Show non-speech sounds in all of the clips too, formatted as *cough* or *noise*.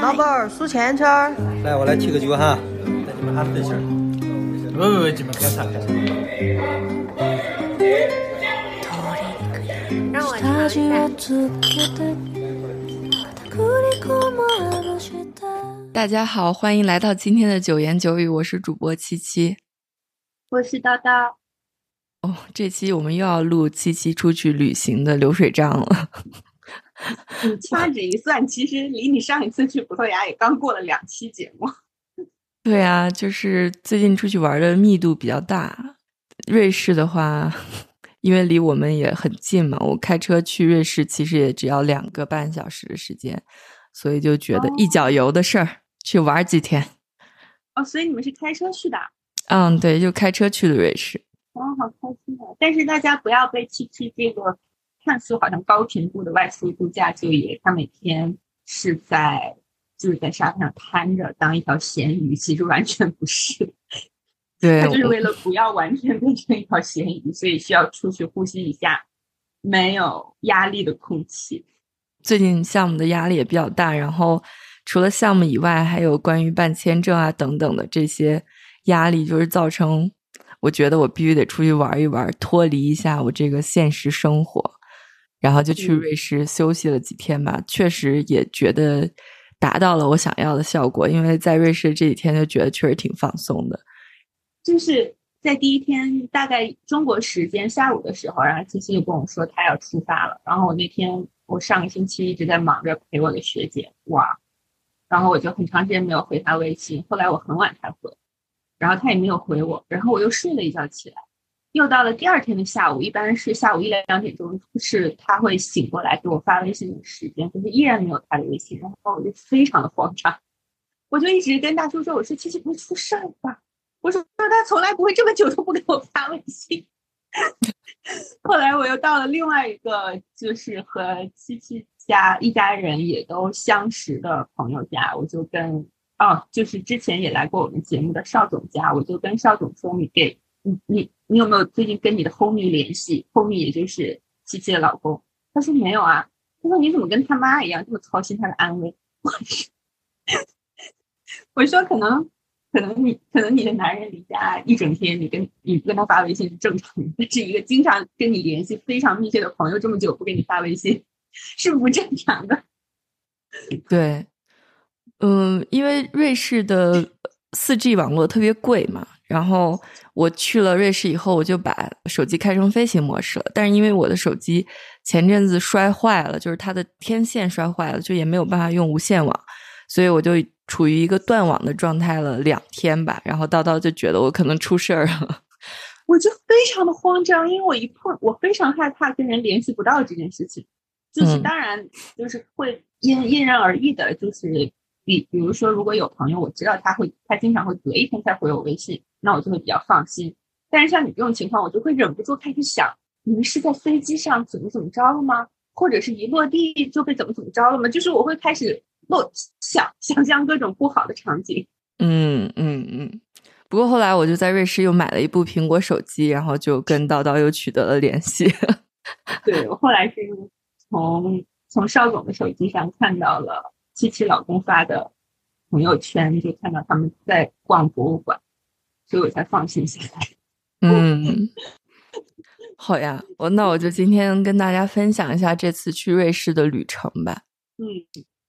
老板儿数钱圈儿。来，我来提个球哈，带你们哈分享。不不不，你们干啥干啥？大家好，欢迎来到今天的九言九语，我是主播七七，我是叨叨。哦，这期我们又要录七七出去旅行的流水账了。你掐指一算，其实离你上一次去葡萄牙也刚过了两期节目。*laughs* 对啊，就是最近出去玩的密度比较大。瑞士的话，*laughs* 因为离我们也很近嘛，我开车去瑞士其实也只要两个半小时的时间，所以就觉得一脚油的事儿，去玩几天。哦，所以你们是开车去的？嗯，对，就开车去的瑞士。哦，好开心啊！但是大家不要被七七这个。看似好像高频度的外出度假就业，他每天是在就是在沙滩上瘫着当一条咸鱼，其实完全不是。*laughs* 对，他就是为了不要完全变成一条咸鱼，所以需要出去呼吸一下没有压力的空气。最近项目的压力也比较大，然后除了项目以外，还有关于办签证啊等等的这些压力，就是造成我觉得我必须得出去玩一玩，脱离一下我这个现实生活。然后就去瑞士休息了几天吧，确实也觉得达到了我想要的效果。因为在瑞士这几天就觉得确实挺放松的。就是在第一天，大概中国时间下午的时候，然后七七就跟我说他要出发了。然后我那天我上个星期一直在忙着陪我的学姐玩，然后我就很长时间没有回他微信。后来我很晚才回，然后他也没有回我，然后我又睡了一觉起来。又到了第二天的下午，一般是下午一两点钟，是他会醒过来给我发微信的时间，可是依然没有他的微信，然后我就非常的慌张，我就一直跟大叔说：“我说七七不会出事儿吧？”我：“说他从来不会这么久都不给我发微信。*laughs* ”后来我又到了另外一个，就是和七七家一家人也都相识的朋友家，我就跟哦，就是之前也来过我们节目的邵总家，我就跟邵总说：“你给。”你你你有没有最近跟你的 homie 联系？homie 也就是七七的老公。他说没有啊。他说你怎么跟他妈一样这么操心他的安危？*laughs* 我说可能可能你可能你的男人离家一整天，你跟你跟他发微信是正常的。但是一个经常跟你联系非常密切的朋友这么久不给你发微信是不正常的。*laughs* 对，嗯，因为瑞士的四 G 网络特别贵嘛。然后我去了瑞士以后，我就把手机开成飞行模式了。但是因为我的手机前阵子摔坏了，就是它的天线摔坏了，就也没有办法用无线网，所以我就处于一个断网的状态了两天吧。然后叨叨就觉得我可能出事儿了，*laughs* 我就非常的慌张，因为我一碰，我非常害怕跟人联系不到这件事情。就是当然，就是会因因人而异的，就是。比比如说，如果有朋友，我知道他会，他经常会隔一天才回我微信，那我就会比较放心。但是像你这种情况，我就会忍不住开始想，你们是在飞机上怎么怎么着了吗？或者是一落地就被怎么怎么着了吗？就是我会开始落想想象各种不好的场景。嗯嗯嗯。不过后来我就在瑞士又买了一部苹果手机，然后就跟叨叨又取得了联系。*laughs* 对，我后来是从从邵总的手机上看到了。七七老公发的朋友圈，就看到他们在逛博物馆，所以我才放心下来。嗯，好呀，我那我就今天跟大家分享一下这次去瑞士的旅程吧。嗯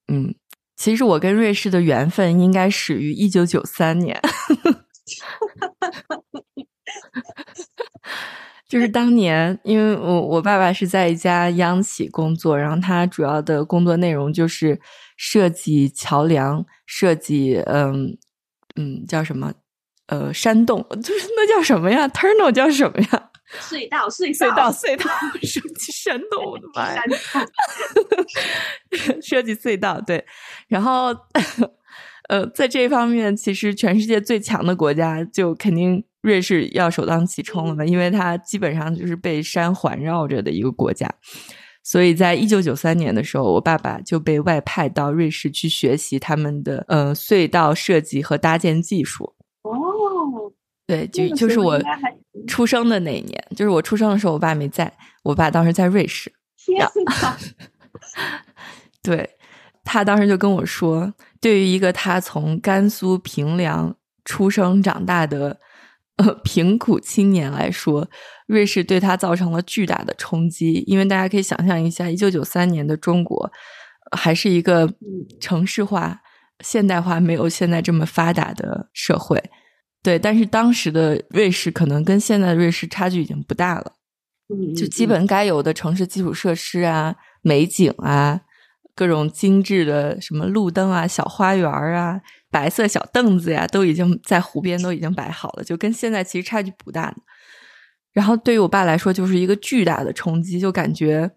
嗯，其实我跟瑞士的缘分应该始于一九九三年。就是当年，因为我我爸爸是在一家央企工作，然后他主要的工作内容就是设计桥梁，设计嗯嗯叫什么呃山洞，就是那叫什么呀？tunnel 叫什么呀？*laughs* 隧道隧隧道隧道 *laughs* 设计山洞，我的妈呀！*laughs* 设计隧道对，然后呃在这方面，其实全世界最强的国家就肯定。瑞士要首当其冲了嘛？因为它基本上就是被山环绕着的一个国家，所以在一九九三年的时候，我爸爸就被外派到瑞士去学习他们的呃隧道设计和搭建技术。哦，对，就就是我出生的那一年，就是我出生的时候，我爸没在，我爸当时在瑞士。天呐！*laughs* 对，他当时就跟我说，对于一个他从甘肃平凉出生长大的呃贫苦青年来说，瑞士对他造成了巨大的冲击。因为大家可以想象一下，一九九三年的中国还是一个城市化、现代化没有现在这么发达的社会。对，但是当时的瑞士可能跟现在的瑞士差距已经不大了。就基本该有的城市基础设施啊、美景啊、各种精致的什么路灯啊、小花园啊、白色小凳子呀，都已经在湖边都已经摆好了，就跟现在其实差距不大。然后对于我爸来说，就是一个巨大的冲击，就感觉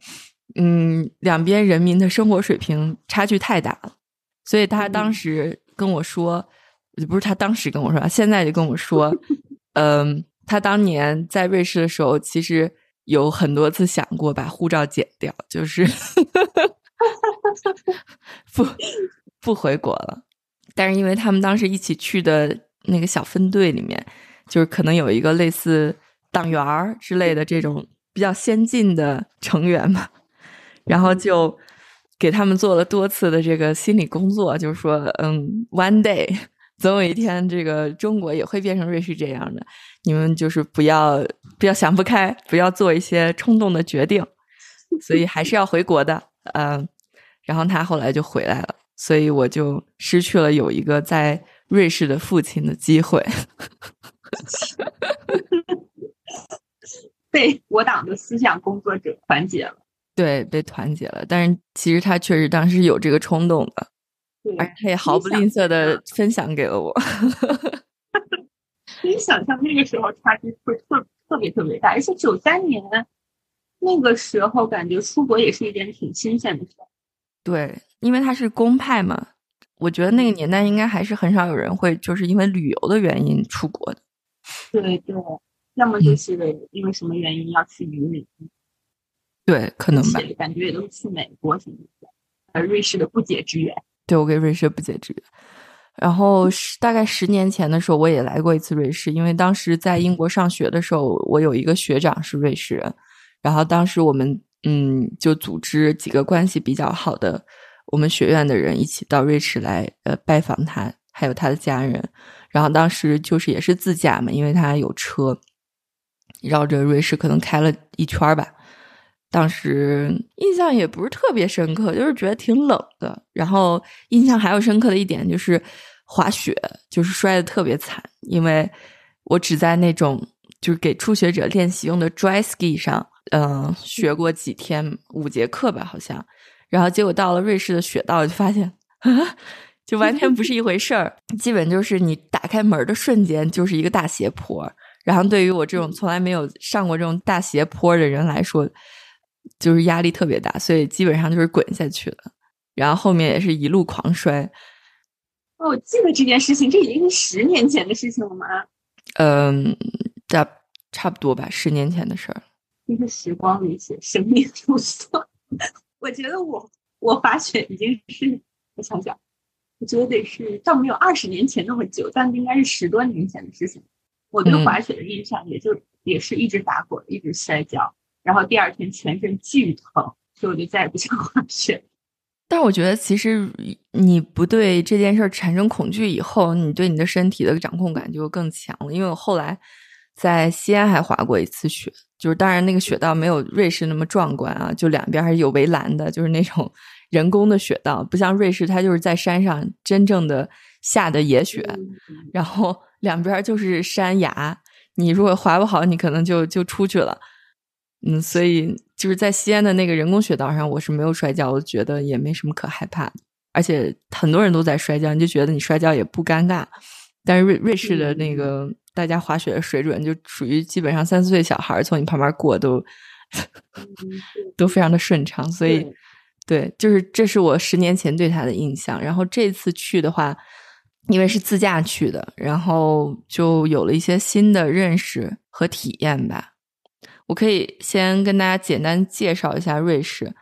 嗯，两边人民的生活水平差距太大了。所以他当时跟我说，不是他当时跟我说，现在就跟我说，*laughs* 嗯，他当年在瑞士的时候，其实。有很多次想过把护照剪掉，就是 *laughs* 不不回国了。但是因为他们当时一起去的那个小分队里面，就是可能有一个类似党员儿之类的这种比较先进的成员嘛，然后就给他们做了多次的这个心理工作，就是说，嗯，one day 总有一天，这个中国也会变成瑞士这样的。你们就是不要不要想不开，不要做一些冲动的决定，所以还是要回国的。嗯，然后他后来就回来了，所以我就失去了有一个在瑞士的父亲的机会，*laughs* 被我党的思想工作者团结了。对，被团结了。但是其实他确实当时有这个冲动的，而他也毫不吝啬的分享给了我。*laughs* 可以想象那个时候差距会特特别特别大，而且九三年那个时候感觉出国也是一件挺新鲜的事。对，因为他是公派嘛，我觉得那个年代应该还是很少有人会就是因为旅游的原因出国的。对对，要么就是因为什么原因要去移民。对，可能吧。感觉也都是去美国什么的，而瑞士的不解之缘。对，我跟瑞士不解之缘。然后十大概十年前的时候，我也来过一次瑞士，因为当时在英国上学的时候，我有一个学长是瑞士人，然后当时我们嗯就组织几个关系比较好的我们学院的人一起到瑞士来呃拜访他，还有他的家人，然后当时就是也是自驾嘛，因为他有车，绕着瑞士可能开了一圈吧，当时印象也不是特别深刻，就是觉得挺冷的，然后印象还有深刻的一点就是。滑雪就是摔的特别惨，因为我只在那种就是给初学者练习用的 dry ski 上，嗯，学过几天五节课吧，好像，然后结果到了瑞士的雪道，就发现，就完全不是一回事儿。基本就是你打开门的瞬间就是一个大斜坡，然后对于我这种从来没有上过这种大斜坡的人来说，就是压力特别大，所以基本上就是滚下去了，然后后面也是一路狂摔。哦，我记得这件事情，这已经是十年前的事情了吗？嗯，差差不多吧，十年前的事儿。那个时光里写生命如梭。*laughs* 我觉得我我滑雪已经是，我想想，我觉得得是倒没有二十年前那么久，但应该是十多年前的事情。我对滑雪的印象也就也是一直打滚，一直摔跤，然后第二天全身巨疼，所以我就再也不想滑雪。但我觉得，其实你不对这件事产生恐惧以后，你对你的身体的掌控感就更强了。因为我后来在西安还滑过一次雪，就是当然那个雪道没有瑞士那么壮观啊，就两边还是有围栏的，就是那种人工的雪道，不像瑞士，它就是在山上真正的下的野雪，然后两边就是山崖，你如果滑不好，你可能就就出去了。嗯，所以就是在西安的那个人工雪道上，我是没有摔跤，我觉得也没什么可害怕的。而且很多人都在摔跤，你就觉得你摔跤也不尴尬。但是瑞瑞士的那个大家滑雪的水准，就属于基本上三四岁小孩从你旁边过都 *laughs* 都非常的顺畅。所以，对，就是这是我十年前对他的印象。然后这次去的话，因为是自驾去的，然后就有了一些新的认识和体验吧。我可以先跟大家简单介绍一下瑞士。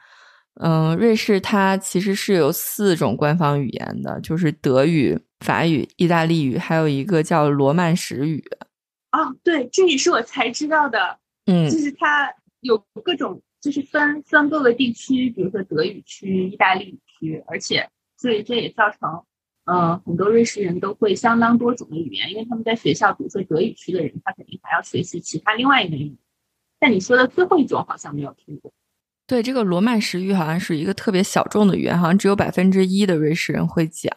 嗯，瑞士它其实是有四种官方语言的，就是德语、法语、意大利语，还有一个叫罗曼史语。哦，对，这也是我才知道的。嗯，就是它有各种，就是分分各个地区，比如说德语区、意大利语区，而且所以这也造成，呃，很多瑞士人都会相当多种的语言，因为他们在学校，比如说德语区的人，他肯定还要学习其他另外一个语言。但你说的最后一种好像没有听过。对，这个罗曼史语好像是一个特别小众的语言，好像只有百分之一的瑞士人会讲。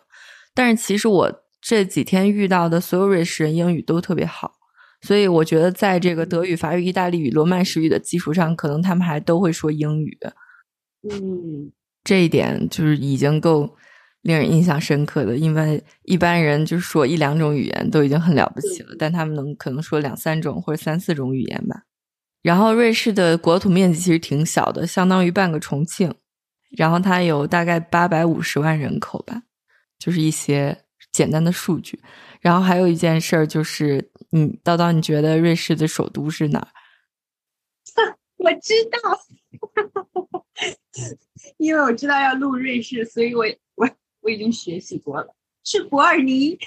但是其实我这几天遇到的所有瑞士人英语都特别好，所以我觉得在这个德语、法语、意大利语、罗曼史语的基础上，可能他们还都会说英语。嗯，这一点就是已经够令人印象深刻的，因为一般人就是说一两种语言都已经很了不起了，但他们能可能说两三种或者三四种语言吧。然后瑞士的国土面积其实挺小的，相当于半个重庆。然后它有大概八百五十万人口吧，就是一些简单的数据。然后还有一件事儿就是，嗯，叨叨，你觉得瑞士的首都是哪儿？*laughs* 我知道，*laughs* 因为我知道要录瑞士，所以我我我已经学习过了，是伯尔尼。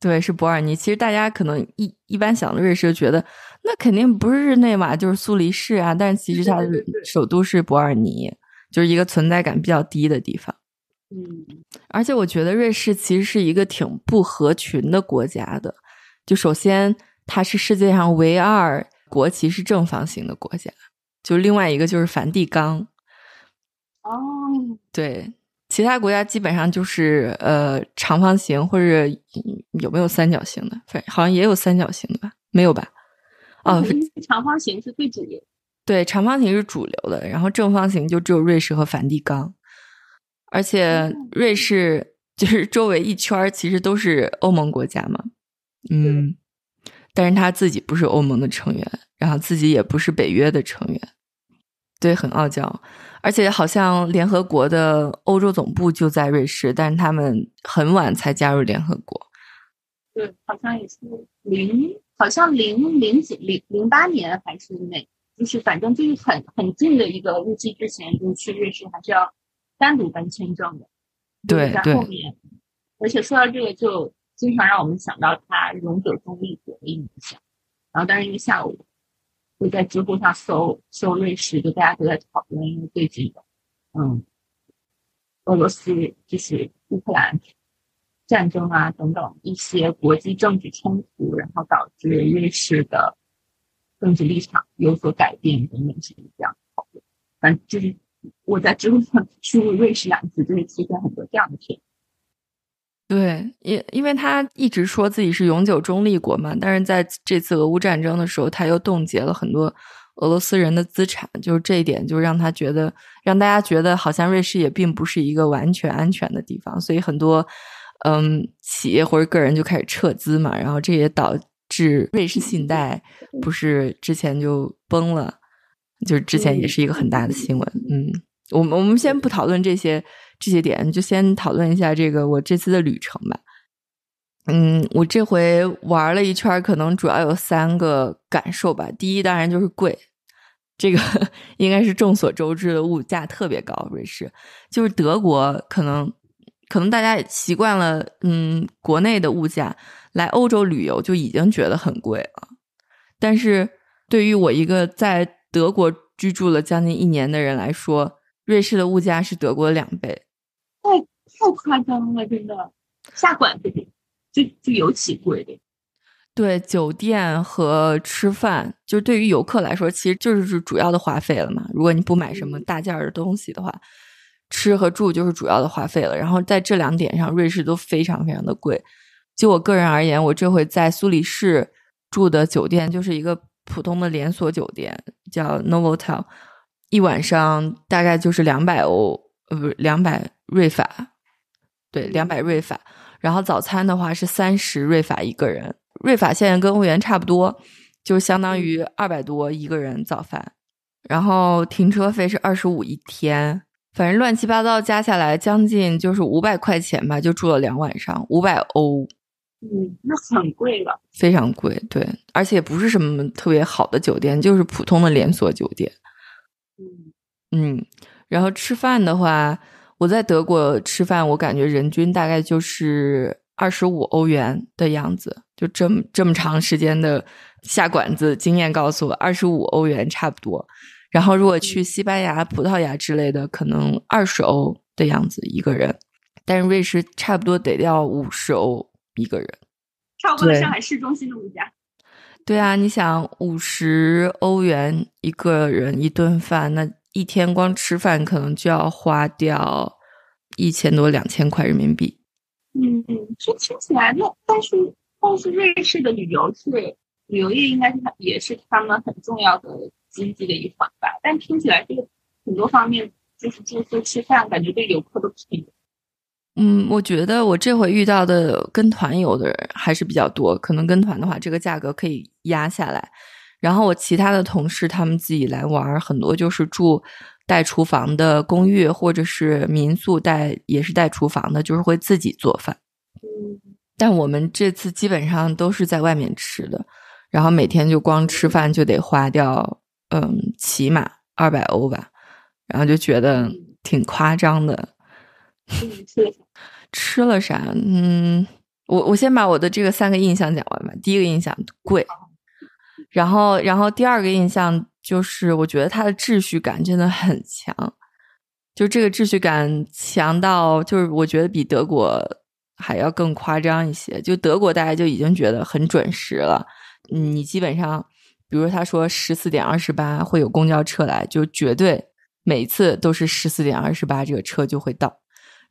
对，是伯尔尼。其实大家可能一一般想的瑞士，觉得那肯定不是日内瓦就是苏黎世啊。但是其实它的首都是伯尔尼，就是一个存在感比较低的地方。嗯，而且我觉得瑞士其实是一个挺不合群的国家的。就首先，它是世界上唯二国旗是正方形的国家。就另外一个就是梵蒂冈。哦，对。其他国家基本上就是呃长方形或者有没有三角形的？反正好像也有三角形的吧？没有吧？哦，长方形是最主流。对，长方形是主流的，然后正方形就只有瑞士和梵蒂冈。而且瑞士就是周围一圈其实都是欧盟国家嘛，嗯，但是他自己不是欧盟的成员，然后自己也不是北约的成员，对，很傲娇。而且好像联合国的欧洲总部就在瑞士，但是他们很晚才加入联合国。对，好像也是零，好像零零几零零八年还是哪，就是反正就是很很近的一个日期之前，就去瑞士还是要单独办签证的。对对。而且说到这个，就经常让我们想到他永久中立国的影响。然后，但是因为下午。会在知乎上搜搜瑞士，就大家都在讨论，因为最近的，嗯，俄罗斯就是乌克兰战争啊等等一些国际政治冲突，然后导致瑞士的政治立场有所改变等等这样讨论。反正就是我在知乎上输入“瑞士”两个字，就会出现很多这样的帖。对，因因为他一直说自己是永久中立国嘛，但是在这次俄乌战争的时候，他又冻结了很多俄罗斯人的资产，就是这一点就让他觉得，让大家觉得好像瑞士也并不是一个完全安全的地方，所以很多嗯企业或者个人就开始撤资嘛，然后这也导致瑞士信贷不是之前就崩了，就是之前也是一个很大的新闻。嗯，我们我们先不讨论这些。这些点就先讨论一下这个我这次的旅程吧。嗯，我这回玩了一圈，可能主要有三个感受吧。第一，当然就是贵，这个应该是众所周知的，物价特别高。瑞士就是德国，可能可能大家习惯了，嗯，国内的物价来欧洲旅游就已经觉得很贵了。但是对于我一个在德国居住了将近一年的人来说，瑞士的物价是德国的两倍。太太夸张了，真的，下馆子就就尤其贵的。对，酒店和吃饭，就对于游客来说，其实就是主要的花费了嘛。如果你不买什么大件儿的东西的话，吃和住就是主要的花费了。然后在这两点上，瑞士都非常非常的贵。就我个人而言，我这回在苏黎世住的酒店就是一个普通的连锁酒店，叫 Novotel，一晚上大概就是两百欧，呃，不是两百。瑞法，对，两百瑞法。然后早餐的话是三十瑞法一个人，瑞法现在跟欧元差不多，就相当于二百多一个人早饭。然后停车费是二十五一天，反正乱七八糟加下来将近就是五百块钱吧，就住了两晚上，五百欧。嗯，那很贵了，非常贵。对，而且不是什么特别好的酒店，就是普通的连锁酒店。嗯嗯，然后吃饭的话。我在德国吃饭，我感觉人均大概就是二十五欧元的样子，就这么这么长时间的下馆子，经验告诉我二十五欧元差不多。然后如果去西班牙、葡萄牙之类的，可能二十欧的样子一个人。但是瑞士差不多得要五十欧一个人，差不多对上海市中心的物价。对啊，你想五十欧元一个人一顿饭，那一天光吃饭可能就要花掉一千多两千块人民币。嗯，这听起来那但是但是瑞士的旅游是旅游业应该是它也是他们很重要的经济的一环吧？但听起来这个很多方面就是住宿吃饭，感觉对游客都不便宜。嗯，我觉得我这回遇到的跟团游的人还是比较多，可能跟团的话，这个价格可以压下来。然后我其他的同事他们自己来玩儿，很多就是住带厨房的公寓或者是民宿带也是带厨房的，就是会自己做饭。嗯，但我们这次基本上都是在外面吃的，然后每天就光吃饭就得花掉，嗯，起码二百欧吧，然后就觉得挺夸张的。嗯，*laughs* 吃了啥？嗯，我我先把我的这个三个印象讲完吧。第一个印象贵，然后然后第二个印象就是我觉得它的秩序感真的很强，就这个秩序感强到就是我觉得比德国还要更夸张一些。就德国大家就已经觉得很准时了，嗯你基本上比如他说十四点二十八会有公交车来，就绝对每次都是十四点二十八这个车就会到。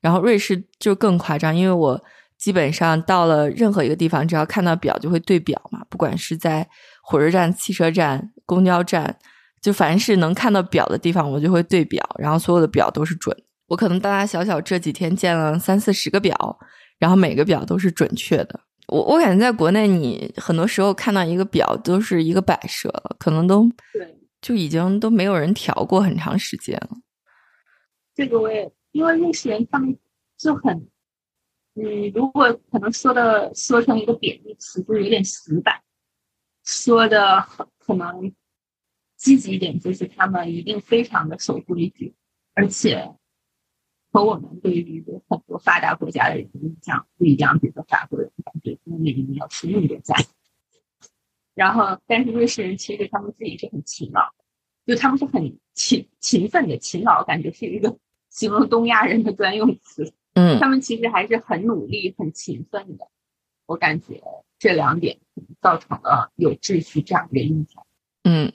然后瑞士就更夸张，因为我基本上到了任何一个地方，只要看到表就会对表嘛，不管是在火车站、汽车站、公交站，就凡是能看到表的地方，我就会对表，然后所有的表都是准。我可能大大小小这几天见了三四十个表，然后每个表都是准确的。我我感觉在国内，你很多时候看到一个表都是一个摆设了，可能都对，就已经都没有人调过很长时间了。这个我也因为瑞士人他们就很，嗯，如果可能说的说成一个贬义词，就是有点死板。说的很可能积极一点，就是他们一定非常的守规矩，而且和我们对于很多发达国家的人的印象不一样。比如说法国人感觉他们每年要吃那么多菜，然后但是瑞士人其实他们自己是很勤劳。就他们是很勤勤奋的，勤劳感觉是一个形容东亚人的专用词。嗯他们其实还是很努力、很勤奋的。我感觉这两点造成了有秩序这样一个印象。嗯，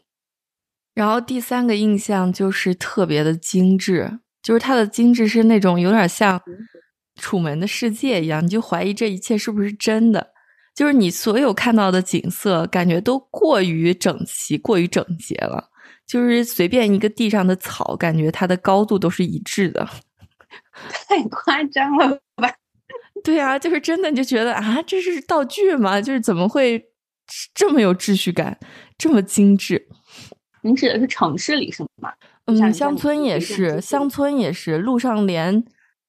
然后第三个印象就是特别的精致，就是它的精致是那种有点像《楚门的世界》一样，你就怀疑这一切是不是真的。就是你所有看到的景色，感觉都过于整齐、过于整洁了。就是随便一个地上的草，感觉它的高度都是一致的。*laughs* 太夸张了吧？*laughs* 对啊，就是真的，你就觉得啊，这是道具吗？就是怎么会这么有秩序感，这么精致？您指的是城市里是吗？嗯，乡村也是，乡村也是，路上连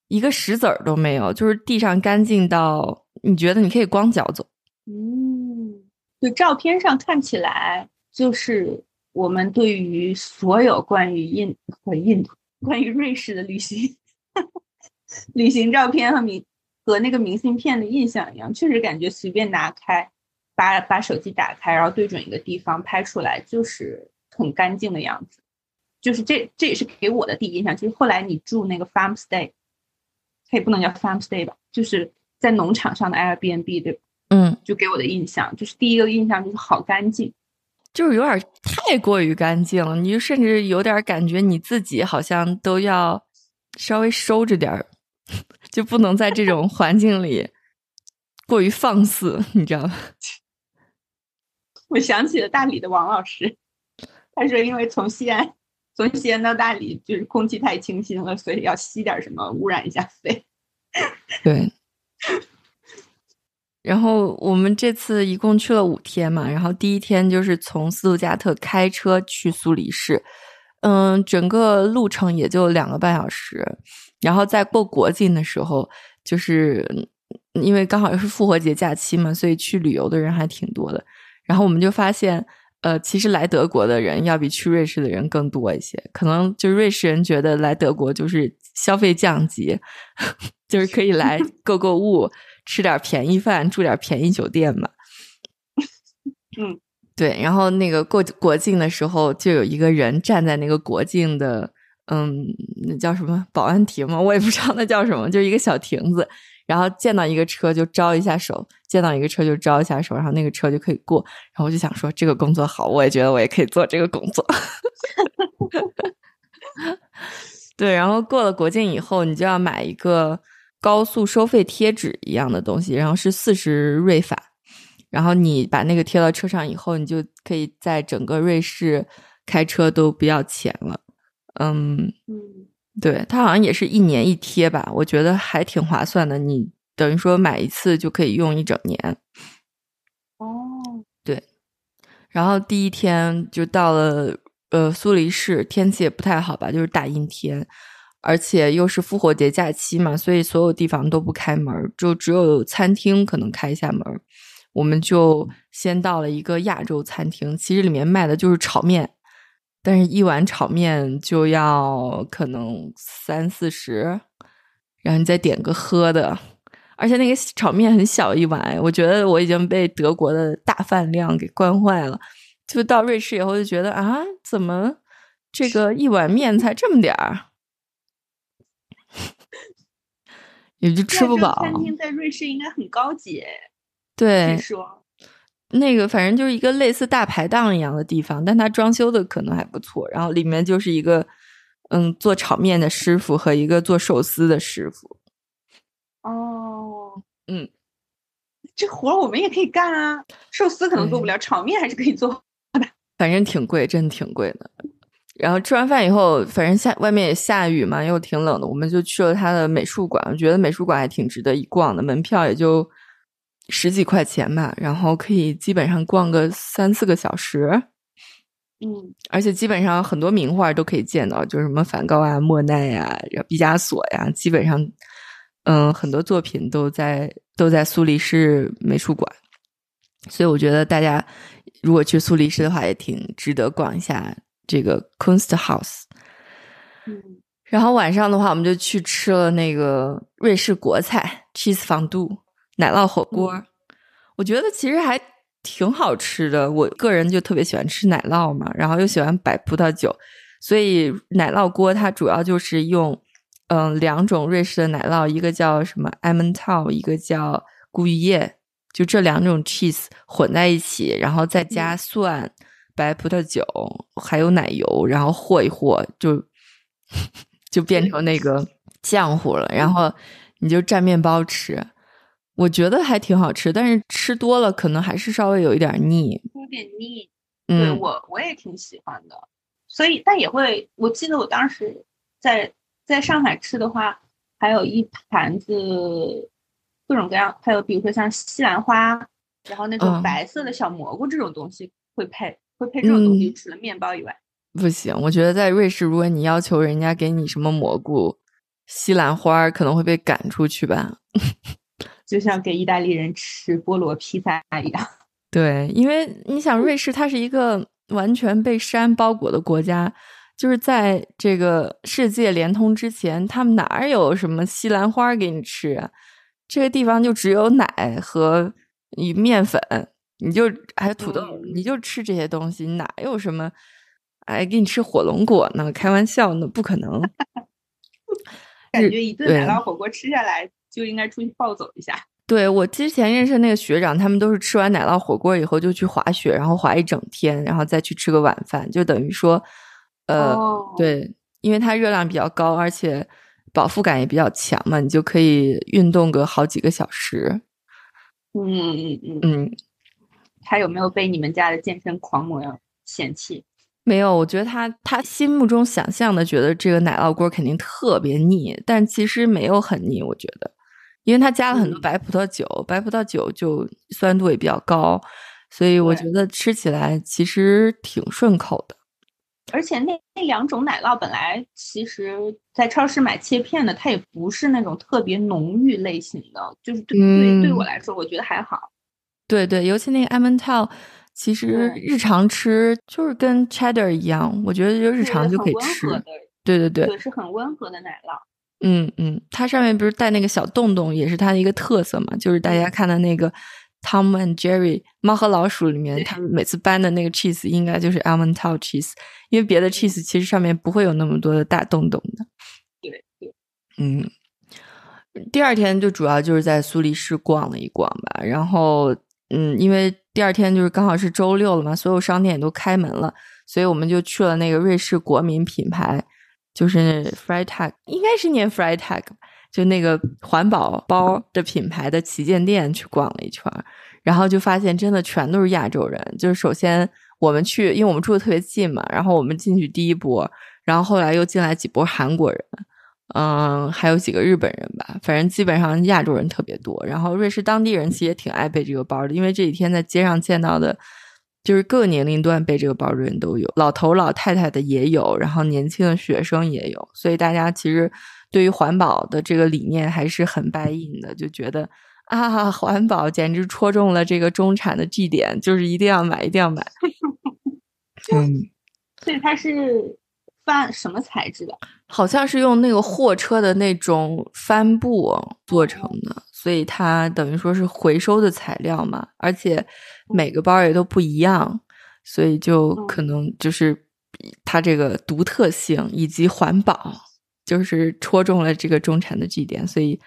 一个石子儿都没有，就是地上干净到你觉得你可以光脚走。嗯，就照片上看起来，就是我们对于所有关于印和印度、关于瑞士的旅行 *laughs* 旅行照片和明和那个明信片的印象一样，确实感觉随便拿开，把把手机打开，然后对准一个地方拍出来，就是很干净的样子。就是这这也是给我的第一印象。就是后来你住那个 farm stay，它也不能叫 farm stay 吧，就是在农场上的 Airbnb 对吧？嗯，就给我的印象，就是第一个印象就是好干净。就是有点太过于干净了，你就甚至有点感觉你自己好像都要稍微收着点儿，*laughs* 就不能在这种环境里过于放肆，你知道吗？*laughs* 我想起了大理的王老师，他说因为从西安从西安到大理就是空气太清新了，所以要吸点什么污染一下肺。*laughs* 对。然后我们这次一共去了五天嘛，然后第一天就是从斯图加特开车去苏黎世，嗯，整个路程也就两个半小时。然后在过国境的时候，就是因为刚好又是复活节假期嘛，所以去旅游的人还挺多的。然后我们就发现，呃，其实来德国的人要比去瑞士的人更多一些。可能就瑞士人觉得来德国就是消费降级，*laughs* 就是可以来购购物。吃点便宜饭，住点便宜酒店吧。嗯，*laughs* 对。然后那个过国境的时候，就有一个人站在那个国境的嗯，那叫什么保安亭吗？我也不知道那叫什么，就是一个小亭子。然后见到一个车就招一下手，见到一个车就招一下手，然后那个车就可以过。然后我就想说，这个工作好，我也觉得我也可以做这个工作。*laughs* 对，然后过了国境以后，你就要买一个高速收费贴纸一样的东西，然后是四十瑞法。然后你把那个贴到车上以后，你就可以在整个瑞士开车都不要钱了。嗯嗯，对，它好像也是一年一贴吧，我觉得还挺划算的。你等于说买一次就可以用一整年。哦，对。然后第一天就到了呃苏黎世，天气也不太好吧，就是大阴天，而且又是复活节假期嘛，所以所有地方都不开门，就只有餐厅可能开一下门。我们就先到了一个亚洲餐厅，其实里面卖的就是炒面，但是一碗炒面就要可能三四十，然后你再点个喝的，而且那个炒面很小一碗，我觉得我已经被德国的大饭量给惯坏了。就到瑞士以后就觉得啊，怎么这个一碗面才这么点儿，*laughs* 也就吃不饱。餐厅在瑞士应该很高级。对，说那个反正就是一个类似大排档一样的地方，但它装修的可能还不错。然后里面就是一个嗯做炒面的师傅和一个做寿司的师傅。哦，嗯，这活我们也可以干啊。寿司可能做不了，炒面还是可以做的。*laughs* 反正挺贵，真的挺贵的。然后吃完饭以后，反正下外面也下雨嘛，又挺冷的，我们就去了他的美术馆。我觉得美术馆还挺值得一逛的，门票也就。十几块钱吧，然后可以基本上逛个三四个小时，嗯，而且基本上很多名画都可以见到，就是什么梵高啊、莫奈呀、毕加索呀，基本上，嗯，很多作品都在都在苏黎世美术馆，所以我觉得大家如果去苏黎世的话，也挺值得逛一下这个 Kunsthaus。嗯，然后晚上的话，我们就去吃了那个瑞士国菜 cheese fondue。奶酪火锅，我觉得其实还挺好吃的。我个人就特别喜欢吃奶酪嘛，然后又喜欢摆葡萄酒，所以奶酪锅它主要就是用嗯两种瑞士的奶酪，一个叫什么 Emmental，一个叫古雨叶，就这两种 cheese 混在一起，然后再加蒜、白葡萄酒还有奶油，然后和一和，就 *laughs* 就变成那个浆糊了。然后你就蘸面包吃。我觉得还挺好吃，但是吃多了可能还是稍微有一点腻，有点腻。嗯我我也挺喜欢的，所以但也会。我记得我当时在在上海吃的话，还有一盘子各种各样，还有比如说像西兰花，然后那种白色的小蘑菇这种东西会配，会配这种东西。除了面包以外，不行。我觉得在瑞士，如果你要求人家给你什么蘑菇、西兰花，可能会被赶出去吧。*laughs* 就像给意大利人吃菠萝披萨一样。*laughs* 对，因为你想，瑞士它是一个完全被山包裹的国家，就是在这个世界联通之前，他们哪有什么西兰花给你吃啊？这个地方就只有奶和与面粉，你就还有土豆，你就吃这些东西，哪有什么哎给你吃火龙果呢？开玩笑呢，不可能。*laughs* 感觉一顿奶酪火锅吃下来。就应该出去暴走一下。对我之前认识那个学长，他们都是吃完奶酪火锅以后就去滑雪，然后滑一整天，然后再去吃个晚饭，就等于说，呃，对，因为它热量比较高，而且饱腹感也比较强嘛，你就可以运动个好几个小时。嗯嗯嗯嗯，他有没有被你们家的健身狂魔嫌弃？没有，我觉得他他心目中想象的觉得这个奶酪锅肯定特别腻，但其实没有很腻，我觉得。因为他加了很多白葡萄酒，白葡萄酒就酸度也比较高，所以我觉得吃起来其实挺顺口的。而且那那两种奶酪本来其实，在超市买切片的，它也不是那种特别浓郁类型的，就是对对对我来说，我觉得还好。对对，尤其那个 Emmental，其实日常吃就是跟 Cheddar 一样，我觉得就日常就可以吃。对对对，是很温和的奶酪。嗯嗯，它上面不是带那个小洞洞，也是它的一个特色嘛。就是大家看的那个 Tom and Jerry 猫和老鼠里面，他们每次搬的那个 cheese 应该就是 almond t o w cheese，因为别的 cheese 其实上面不会有那么多的大洞洞的。对对，嗯，第二天就主要就是在苏黎世逛了一逛吧，然后嗯，因为第二天就是刚好是周六了嘛，所有商店也都开门了，所以我们就去了那个瑞士国民品牌，就是 Freitag，应该是念 Freitag，就那个环保包的品牌的旗舰店去逛了一圈，然后就发现真的全都是亚洲人。就是首先我们去，因为我们住的特别近嘛，然后我们进去第一波，然后后来又进来几波韩国人。嗯，还有几个日本人吧，反正基本上亚洲人特别多。然后瑞士当地人其实也挺爱背这个包的，因为这几天在街上见到的，就是各年龄段背这个包的人都有，老头老太太的也有，然后年轻的学生也有。所以大家其实对于环保的这个理念还是很 buy in 的，就觉得啊，环保简直戳中了这个中产的 G 点，就是一定要买，一定要买。*laughs* 嗯，所以它是。帆什么材质的？好像是用那个货车的那种帆布做成的，所以它等于说是回收的材料嘛。而且每个包也都不一样，所以就可能就是它这个独特性以及环保，就是戳中了这个中产的 G 点。所以，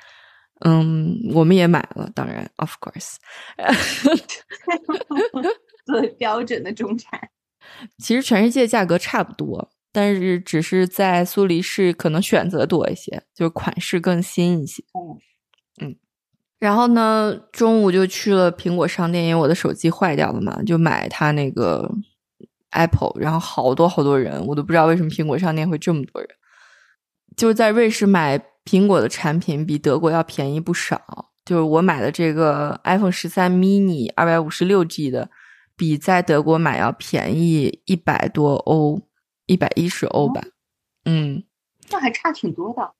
嗯，我们也买了，当然，of course，*laughs* 作为标准的中产。其实全世界价格差不多。但是只是在苏黎世可能选择多一些，就是款式更新一些。嗯，然后呢，中午就去了苹果商店，因为我的手机坏掉了嘛，就买它那个 Apple。然后好多好多人，我都不知道为什么苹果商店会这么多人。就是在瑞士买苹果的产品比德国要便宜不少。就是我买的这个 iPhone 十三 mini 二百五十六 G 的，比在德国买要便宜一百多欧。一百一十欧吧，嗯，那还差挺多的。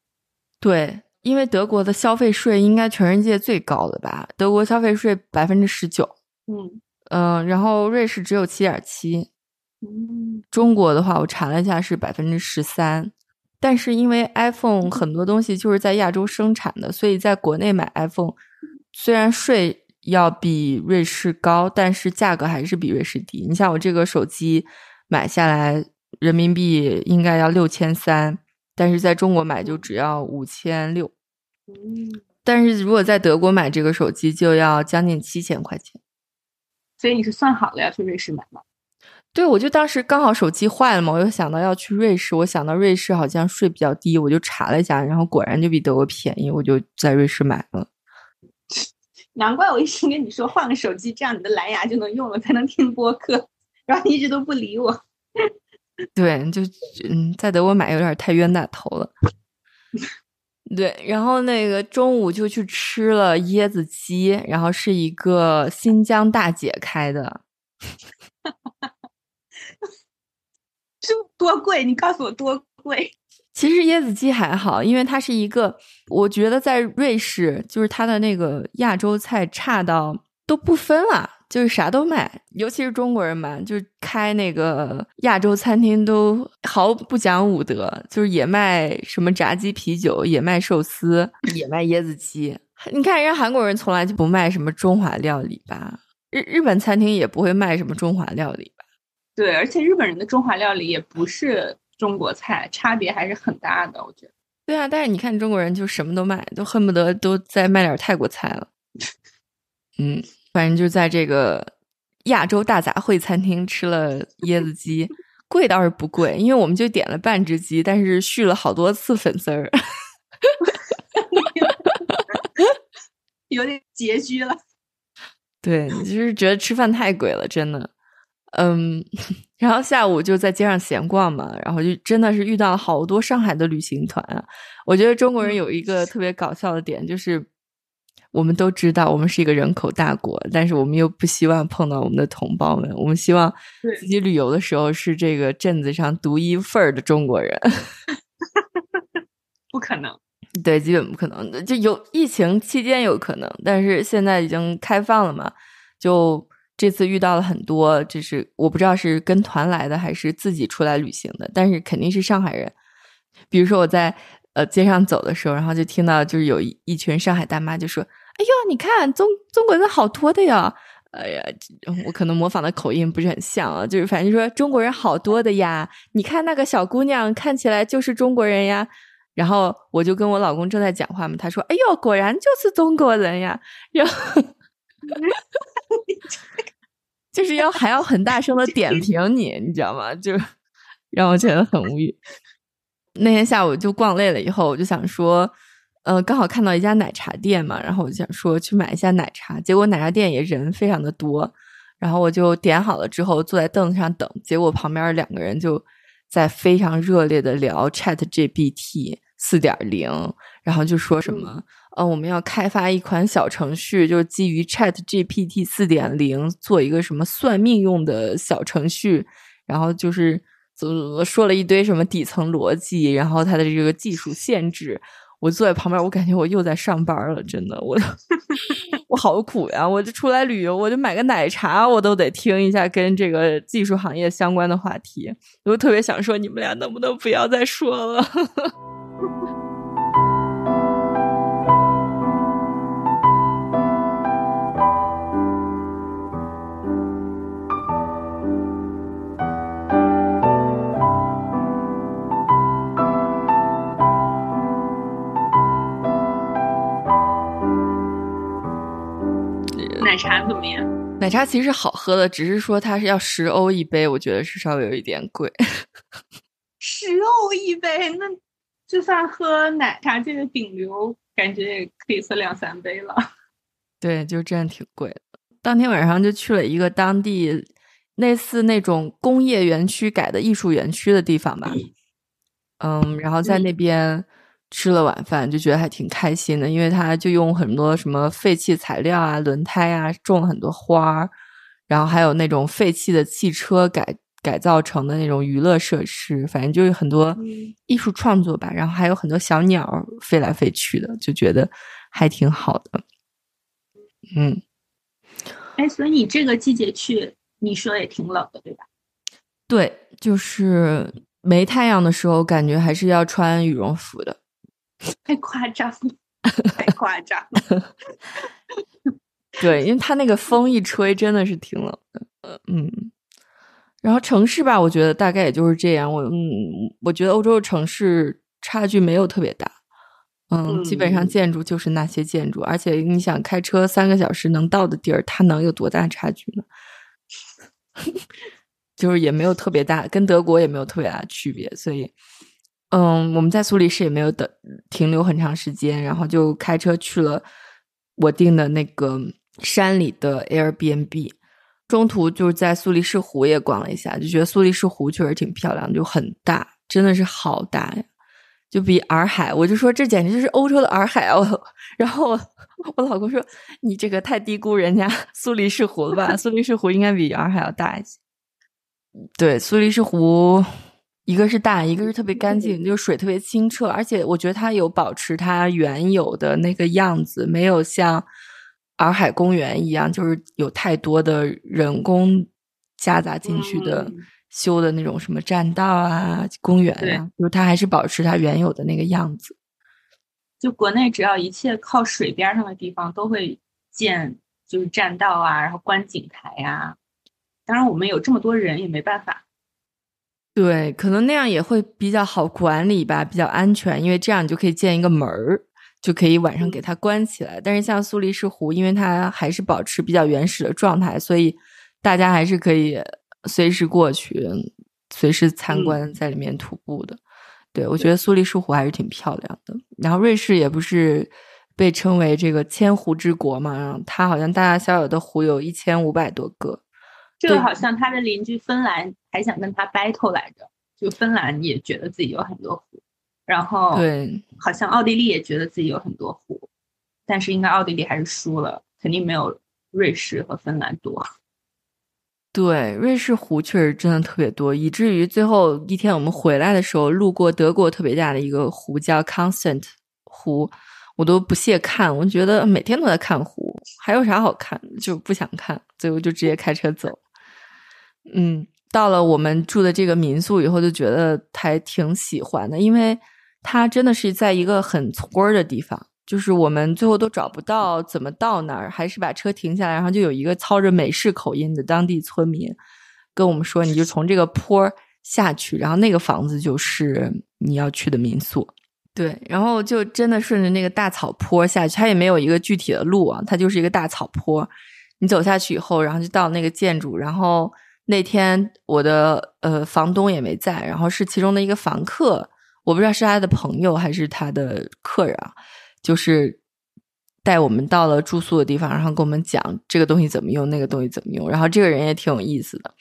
对，因为德国的消费税应该全世界最高的吧？德国消费税百分之十九，嗯嗯，然后瑞士只有七点七，嗯，中国的话我查了一下是百分之十三，但是因为 iPhone 很多东西就是在亚洲生产的，所以在国内买 iPhone 虽然税要比瑞士高，但是价格还是比瑞士低。你像我这个手机买下来。人民币应该要六千三，但是在中国买就只要五千六。嗯，但是如果在德国买这个手机就要将近七千块钱。所以你是算好了要去瑞士买吗？对，我就当时刚好手机坏了嘛，我又想到要去瑞士，我想到瑞士好像税比较低，我就查了一下，然后果然就比德国便宜，我就在瑞士买了。*laughs* 难怪我一直跟你说换个手机，这样你的蓝牙就能用了，才能听播客，然后你一直都不理我。对，就嗯，在德国买有点太冤大头了。*laughs* 对，然后那个中午就去吃了椰子鸡，然后是一个新疆大姐开的。*laughs* 是多贵？你告诉我多贵？*laughs* 其实椰子鸡还好，因为它是一个，我觉得在瑞士，就是它的那个亚洲菜差到都不分了。就是啥都卖，尤其是中国人嘛，就开那个亚洲餐厅都毫不讲武德，就是也卖什么炸鸡、啤酒，也卖寿司，也卖椰子鸡。你看，人家韩国人从来就不卖什么中华料理吧？日日本餐厅也不会卖什么中华料理？对，而且日本人的中华料理也不是中国菜，差别还是很大的，我觉得。对啊，但是你看中国人就什么都卖，都恨不得都再卖点泰国菜了。*laughs* 嗯。反正就在这个亚洲大杂烩餐厅吃了椰子鸡，贵倒是不贵，因为我们就点了半只鸡，但是续了好多次粉丝儿，*laughs* 有点拮据了。*laughs* 对，就是觉得吃饭太贵了，真的。嗯，*laughs* 然后下午就在街上闲逛嘛，然后就真的是遇到了好多上海的旅行团啊。我觉得中国人有一个特别搞笑的点，就是。我们都知道，我们是一个人口大国，但是我们又不希望碰到我们的同胞们。我们希望自己旅游的时候是这个镇子上独一份儿的中国人。*laughs* 不可能，对，基本不可能。就有疫情期间有可能，但是现在已经开放了嘛。就这次遇到了很多，就是我不知道是跟团来的还是自己出来旅行的，但是肯定是上海人。比如说我在呃街上走的时候，然后就听到就是有一一群上海大妈就说。哎呦，你看中中国人好多的呀！哎呀，我可能模仿的口音不是很像啊，就是反正说中国人好多的呀。你看那个小姑娘看起来就是中国人呀。然后我就跟我老公正在讲话嘛，他说：“哎呦，果然就是中国人呀！”然后 *laughs* *laughs* 就是要还要很大声的点 *laughs* 评你，你知道吗？就让我觉得很无语。那天下午就逛累了以后，我就想说。呃，刚好看到一家奶茶店嘛，然后我就想说去买一下奶茶，结果奶茶店也人非常的多，然后我就点好了之后坐在凳子上等，结果旁边两个人就在非常热烈的聊 Chat GPT 四点零，然后就说什么呃我们要开发一款小程序，就是基于 Chat GPT 四点零做一个什么算命用的小程序，然后就是怎么怎么说了一堆什么底层逻辑，然后它的这个技术限制。我坐在旁边，我感觉我又在上班了，真的，我 *laughs* 我好苦呀！我就出来旅游，我就买个奶茶，我都得听一下跟这个技术行业相关的话题。我特别想说，你们俩能不能不要再说了？*laughs* 奶茶怎么样？奶茶其实好喝的，只是说它是要十欧一杯，我觉得是稍微有一点贵。*laughs* 十欧一杯，那就算喝奶茶界的顶流，感觉也可以喝两三杯了。*laughs* 对，就真的挺贵的。当天晚上就去了一个当地类似那种工业园区改的艺术园区的地方吧。嗯，然后在那边。吃了晚饭就觉得还挺开心的，因为他就用很多什么废弃材料啊、轮胎啊，种了很多花儿，然后还有那种废弃的汽车改改造成的那种娱乐设施，反正就是很多艺术创作吧。然后还有很多小鸟飞来飞去的，就觉得还挺好的。嗯，哎，所以你这个季节去，你说也挺冷的，对吧？对，就是没太阳的时候，感觉还是要穿羽绒服的。*laughs* 太夸张了，太夸张了。*laughs* 对，因为它那个风一吹，真的是挺冷的。嗯，然后城市吧，我觉得大概也就是这样。我嗯，我觉得欧洲的城市差距没有特别大。嗯，基本上建筑就是那些建筑，而且你想开车三个小时能到的地儿，它能有多大差距呢？*laughs* 就是也没有特别大，跟德国也没有特别大的区别，所以。嗯，我们在苏黎世也没有等停留很长时间，然后就开车去了我订的那个山里的 Airbnb。中途就是在苏黎世湖也逛了一下，就觉得苏黎世湖确实挺漂亮，就很大，真的是好大呀，就比洱海。我就说这简直就是欧洲的洱海啊！*laughs* 然后我老公说：“你这个太低估人家 *laughs* 苏黎世湖了吧？苏黎世湖应该比洱海要大一些。”对，苏黎世湖。一个是大，一个是特别干净，就是水特别清澈，而且我觉得它有保持它原有的那个样子，没有像洱海公园一样，就是有太多的人工夹杂进去的修的那种什么栈道啊、公园啊，就是它还是保持它原有的那个样子。就国内只要一切靠水边上的地方，都会建就是栈道啊，然后观景台呀。当然，我们有这么多人也没办法。对，可能那样也会比较好管理吧，比较安全，因为这样你就可以建一个门儿，就可以晚上给它关起来。但是像苏黎世湖，因为它还是保持比较原始的状态，所以大家还是可以随时过去，随时参观，在里面徒步的。对，我觉得苏黎世湖还是挺漂亮的。然后瑞士也不是被称为这个千湖之国嘛，它好像大大小小的湖有一千五百多个。这个好像他的邻居芬兰还想跟他 battle 来着，就芬兰也觉得自己有很多湖，然后对，好像奥地利也觉得自己有很多湖，但是应该奥地利还是输了，肯定没有瑞士和芬兰多。对，瑞士湖确实真的特别多，以至于最后一天我们回来的时候，路过德国特别大的一个湖叫 Constant 湖，我都不屑看，我觉得每天都在看湖，还有啥好看，就不想看，最后就直接开车走。嗯，到了我们住的这个民宿以后，就觉得还挺喜欢的，因为它真的是在一个很村儿的地方，就是我们最后都找不到怎么到那儿，还是把车停下来，然后就有一个操着美式口音的当地村民跟我们说：“你就从这个坡下去，然后那个房子就是你要去的民宿。”对，然后就真的顺着那个大草坡下去，它也没有一个具体的路啊，它就是一个大草坡。你走下去以后，然后就到那个建筑。然后那天我的呃房东也没在，然后是其中的一个房客，我不知道是他的朋友还是他的客人啊，就是带我们到了住宿的地方，然后跟我们讲这个东西怎么用，那个东西怎么用。然后这个人也挺有意思的，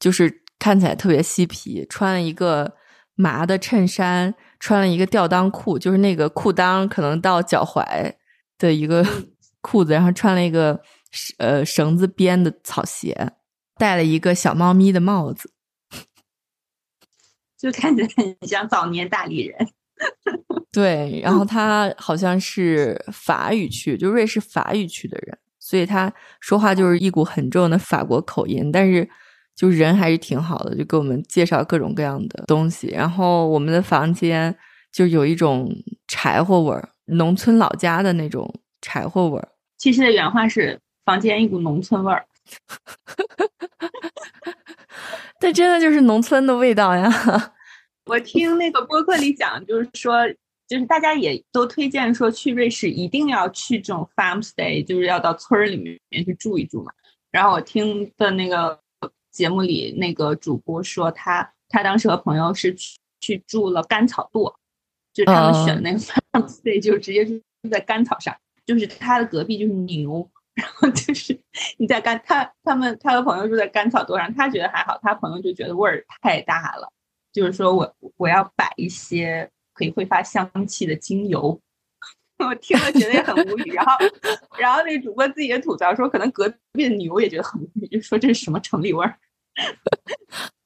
就是看起来特别嬉皮，穿了一个麻的衬衫。穿了一个吊裆裤，就是那个裤裆可能到脚踝的一个 *laughs* 裤子，然后穿了一个呃绳子编的草鞋，戴了一个小猫咪的帽子，就看起来很像早年大理人。对，然后 *laughs* 他好像是法语区，就瑞士法语区的人，所以他说话就是一股很重的法国口音，但是。就人还是挺好的，就给我们介绍各种各样的东西。然后我们的房间就有一种柴火味儿，农村老家的那种柴火味儿。其实的原话是房间一股农村味儿，*laughs* 但真的就是农村的味道呀。*laughs* 我听那个播客里讲，就是说，就是大家也都推荐说去瑞士一定要去这种 farm stay，就是要到村儿里面去住一住嘛。然后我听的那个。节目里那个主播说，他他当时和朋友是去去住了干草垛，就他们选那个 *laughs* farm stay，就直接住在干草上，就是他的隔壁就是牛，然后就是你在干他他们他的朋友住在干草垛上，他觉得还好，他朋友就觉得味儿太大了，就是说我我要摆一些可以挥发香气的精油。*laughs* 我听了觉得也很无语，然后，然后那主播自己也吐槽说，可能隔壁的牛也觉得很无语，就说这是什么城里味儿。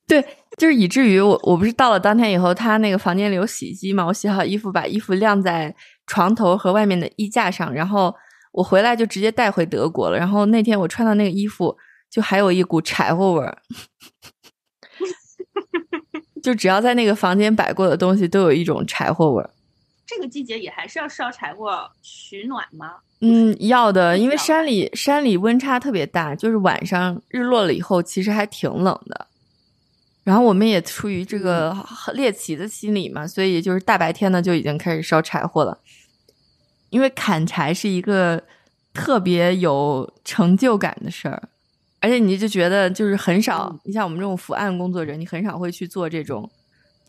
对，就是以至于我我不是到了当天以后，他那个房间里有洗衣机嘛，我洗好衣服把衣服晾在床头和外面的衣架上，然后我回来就直接带回德国了。然后那天我穿的那个衣服就还有一股柴火味儿，*laughs* 就只要在那个房间摆过的东西都有一种柴火味儿。这个季节也还是要烧柴火取暖吗？嗯，要的，因为山里山里温差特别大，就是晚上日落了以后，其实还挺冷的。然后我们也出于这个猎奇的心理嘛，所以就是大白天的就已经开始烧柴火了。因为砍柴是一个特别有成就感的事儿，而且你就觉得就是很少，你像我们这种伏案工作者，你很少会去做这种。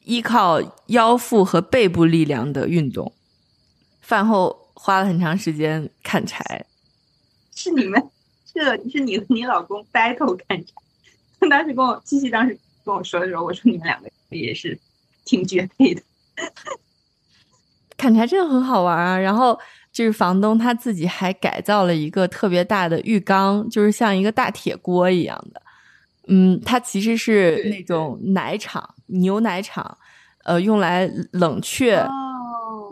依靠腰腹和背部力量的运动，饭后花了很长时间砍柴。*laughs* 是你们，是是你和你老公 battle 砍柴。当时跟我七七当时跟我说的时候，我说你们两个也是挺绝配的。砍柴真的很好玩啊！然后就是房东他自己还改造了一个特别大的浴缸，就是像一个大铁锅一样的。嗯，它其实是那种奶厂。牛奶厂，呃，用来冷却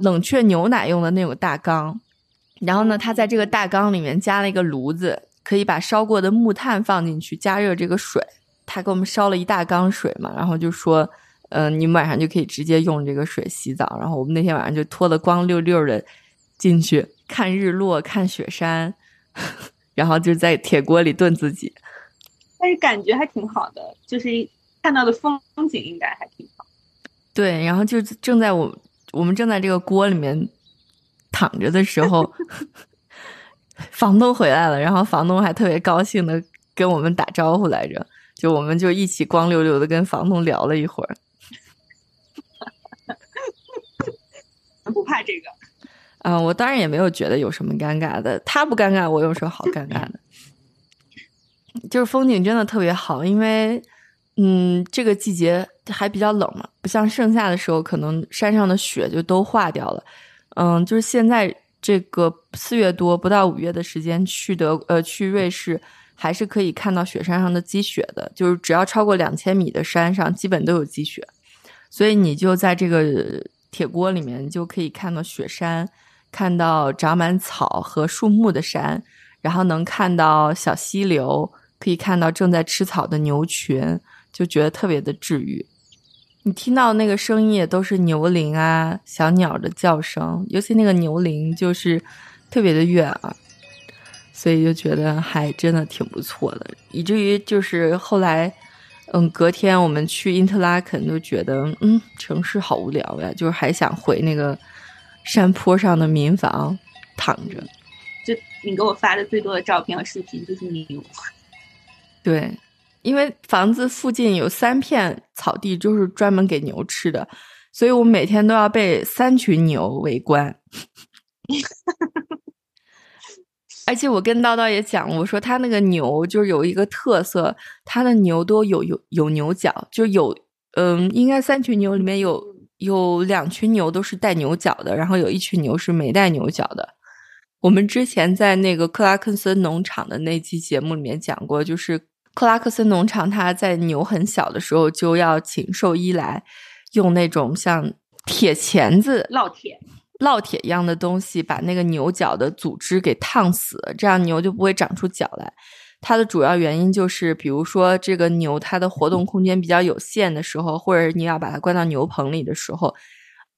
冷却牛奶用的那种大缸，然后呢，他在这个大缸里面加了一个炉子，可以把烧过的木炭放进去加热这个水。他给我们烧了一大缸水嘛，然后就说，嗯，你们晚上就可以直接用这个水洗澡。然后我们那天晚上就脱得光溜溜的进去看日落、看雪山，*laughs* 然后就在铁锅里炖自己。但是感觉还挺好的，就是。看到的风景应该还挺好。对，然后就正在我我们正在这个锅里面躺着的时候，*laughs* 房东回来了，然后房东还特别高兴的跟我们打招呼来着，就我们就一起光溜溜的跟房东聊了一会儿。不怕这个？啊，我当然也没有觉得有什么尴尬的，他不尴尬，我有什么好尴尬的？就是风景真的特别好，因为。嗯，这个季节还比较冷嘛，不像盛夏的时候，可能山上的雪就都化掉了。嗯，就是现在这个四月多不到五月的时间去德呃去瑞士，还是可以看到雪山上的积雪的。就是只要超过两千米的山上，基本都有积雪。所以你就在这个铁锅里面，就可以看到雪山，看到长满草和树木的山，然后能看到小溪流，可以看到正在吃草的牛群。就觉得特别的治愈，你听到那个声音也都是牛铃啊、小鸟的叫声，尤其那个牛铃就是特别的悦耳，所以就觉得还真的挺不错的，以至于就是后来，嗯，隔天我们去因特拉肯都觉得，嗯，城市好无聊呀，就是还想回那个山坡上的民房躺着。就你给我发的最多的照片和视频就是牛，对。因为房子附近有三片草地，就是专门给牛吃的，所以我每天都要被三群牛围观。*laughs* 而且我跟叨叨也讲，我说他那个牛就是有一个特色，他的牛都有有有牛角，就有嗯，应该三群牛里面有有两群牛都是带牛角的，然后有一群牛是没带牛角的。我们之前在那个克拉克森农场的那期节目里面讲过，就是。克拉克森农场，他在牛很小的时候就要请兽医来，用那种像铁钳子、烙铁、烙铁一样的东西，把那个牛角的组织给烫死，这样牛就不会长出角来。它的主要原因就是，比如说这个牛它的活动空间比较有限的时候，或者你要把它关到牛棚里的时候，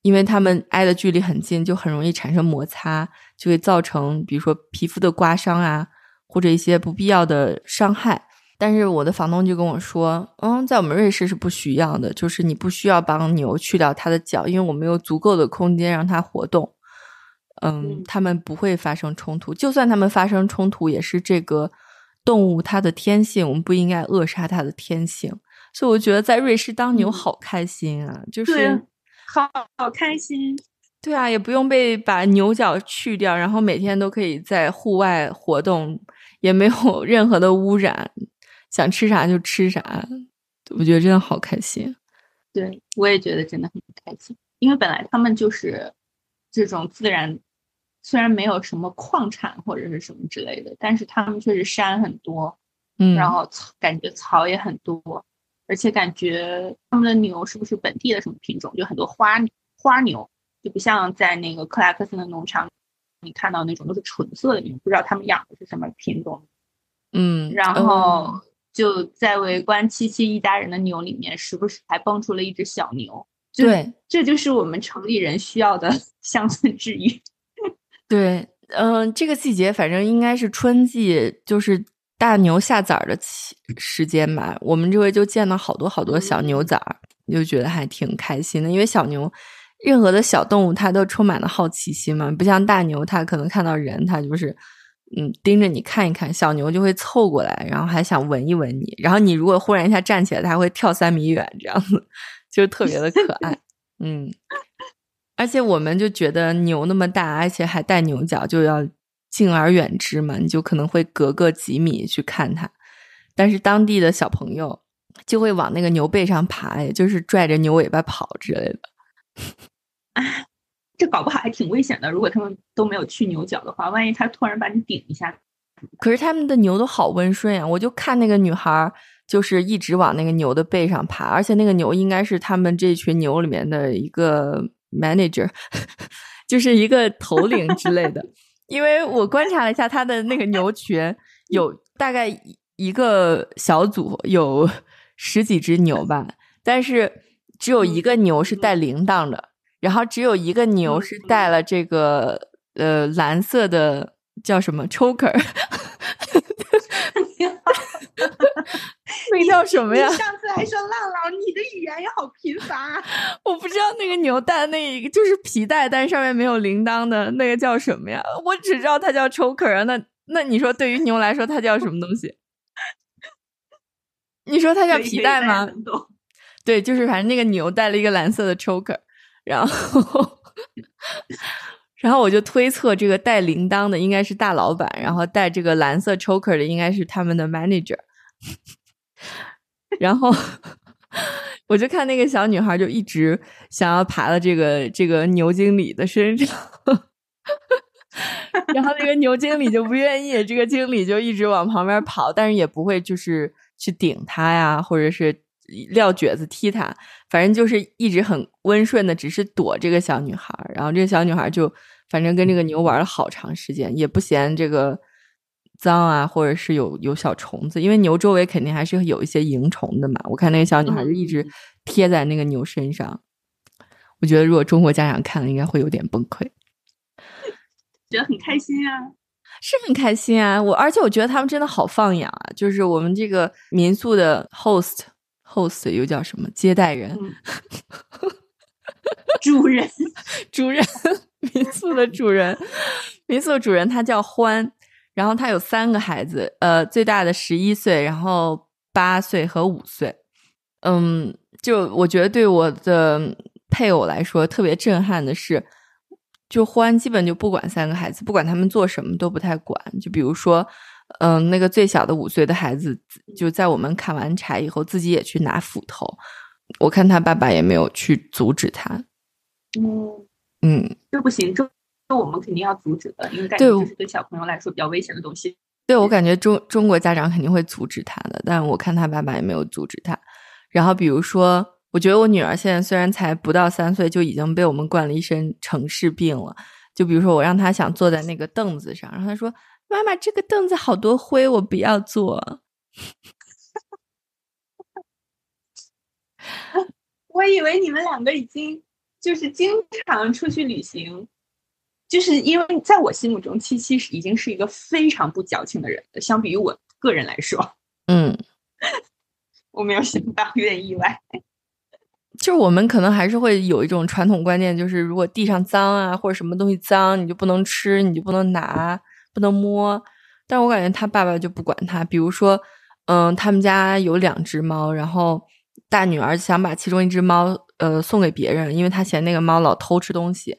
因为它们挨的距离很近，就很容易产生摩擦，就会造成比如说皮肤的刮伤啊，或者一些不必要的伤害。但是我的房东就跟我说，嗯，在我们瑞士是不需要的，就是你不需要帮牛去掉它的脚，因为我们有足够的空间让它活动。嗯，它们不会发生冲突，就算它们发生冲突，也是这个动物它的天性，我们不应该扼杀它的天性。所以我觉得在瑞士当牛好开心啊，就是好好开心。对啊，也不用被把牛角去掉，然后每天都可以在户外活动，也没有 *laughs* 任何的污染。想吃啥就吃啥，我觉得真的好开心。对我也觉得真的很开心，因为本来他们就是这种自然，虽然没有什么矿产或者是什么之类的，但是他们确实山很多，嗯，然后草感觉草也很多，而且感觉他们的牛是不是本地的什么品种，就很多花花牛，就不像在那个克拉克森的农场，你看到那种都是纯色的牛，不知道他们养的是什么品种。嗯，然后。就在围观七七一家人的牛里面，时不时还蹦出了一只小牛。对，这就是我们城里人需要的 *laughs* 乡村治愈。*laughs* 对，嗯，这个季节反正应该是春季，就是大牛下崽儿的期时间吧。我们这回就见到好多好多小牛崽儿，就觉得还挺开心的。因为小牛，任何的小动物它都充满了好奇心嘛，不像大牛，它可能看到人，它就是。嗯，盯着你看一看，小牛就会凑过来，然后还想闻一闻你。然后你如果忽然一下站起来，它会跳三米远，这样子 *laughs* 就是特别的可爱。嗯，而且我们就觉得牛那么大，而且还带牛角，就要敬而远之嘛，你就可能会隔个几米去看它。但是当地的小朋友就会往那个牛背上爬，也就是拽着牛尾巴跑之类的。*laughs* 这搞不好还挺危险的。如果他们都没有去牛角的话，万一他突然把你顶一下，可是他们的牛都好温顺呀！我就看那个女孩，就是一直往那个牛的背上爬，而且那个牛应该是他们这群牛里面的一个 manager，*laughs* 就是一个头领之类的。因为我观察了一下他的那个牛群，有大概一个小组有十几只牛吧，但是只有一个牛是带铃铛的。然后只有一个牛是带了这个呃蓝色的叫什么 choker，*laughs* 那个叫什么呀？上次还说浪浪，你的语言也好贫乏。*laughs* 我不知道那个牛带那一个就是皮带，但是上面没有铃铛的那个叫什么呀？我只知道它叫 choker 啊。那那你说对于牛来说它叫什么东西？你说它叫皮带吗？对，就是反正那个牛带了一个蓝色的 choker。然后，*laughs* 然后我就推测，这个带铃铛的应该是大老板，然后带这个蓝色 choker 的应该是他们的 manager。然后，我就看那个小女孩就一直想要爬到这个这个牛经理的身上，*laughs* 然后那个牛经理就不愿意，这个经理就一直往旁边跑，但是也不会就是去顶他呀，或者是。撂蹶子踢他，反正就是一直很温顺的，只是躲这个小女孩。然后这个小女孩就反正跟这个牛玩了好长时间，也不嫌这个脏啊，或者是有有小虫子，因为牛周围肯定还是有一些蝇虫的嘛。我看那个小女孩就一直贴在那个牛身上。我觉得如果中国家长看了，应该会有点崩溃。觉得很开心啊，是很开心啊！我而且我觉得他们真的好放养啊，就是我们这个民宿的 host host 又叫什么接待人，*laughs* 主人 *laughs* 主人民宿的主人 *laughs* 民宿主人他叫欢，然后他有三个孩子，呃，最大的十一岁，然后八岁和五岁。嗯，就我觉得对我的配偶来说特别震撼的是。就欢基本就不管三个孩子，不管他们做什么都不太管。就比如说，嗯，那个最小的五岁的孩子，就在我们砍完柴以后，自己也去拿斧头。我看他爸爸也没有去阻止他。嗯嗯，这不行，这这我们肯定要阻止的，因为感觉这是对小朋友来说比较危险的东西。对我感觉中中国家长肯定会阻止他的，但我看他爸爸也没有阻止他。然后比如说。我觉得我女儿现在虽然才不到三岁，就已经被我们惯了一身城市病了。就比如说，我让她想坐在那个凳子上，然后她说：“妈妈，这个凳子好多灰，我不要坐。*laughs* ”我以为你们两个已经就是经常出去旅行，就是因为在我心目中，七七是已经是一个非常不矫情的人了。相比于我个人来说，*laughs* 嗯，我没有想到，有点意外。*laughs* 就是我们可能还是会有一种传统观念，就是如果地上脏啊，或者什么东西脏，你就不能吃，你就不能拿，能摸。但我感觉他爸爸就不管他。比如说，嗯，他们家有两只猫，然后大女儿想把其中一只猫呃送给别人，因为他嫌那个猫老偷吃东西。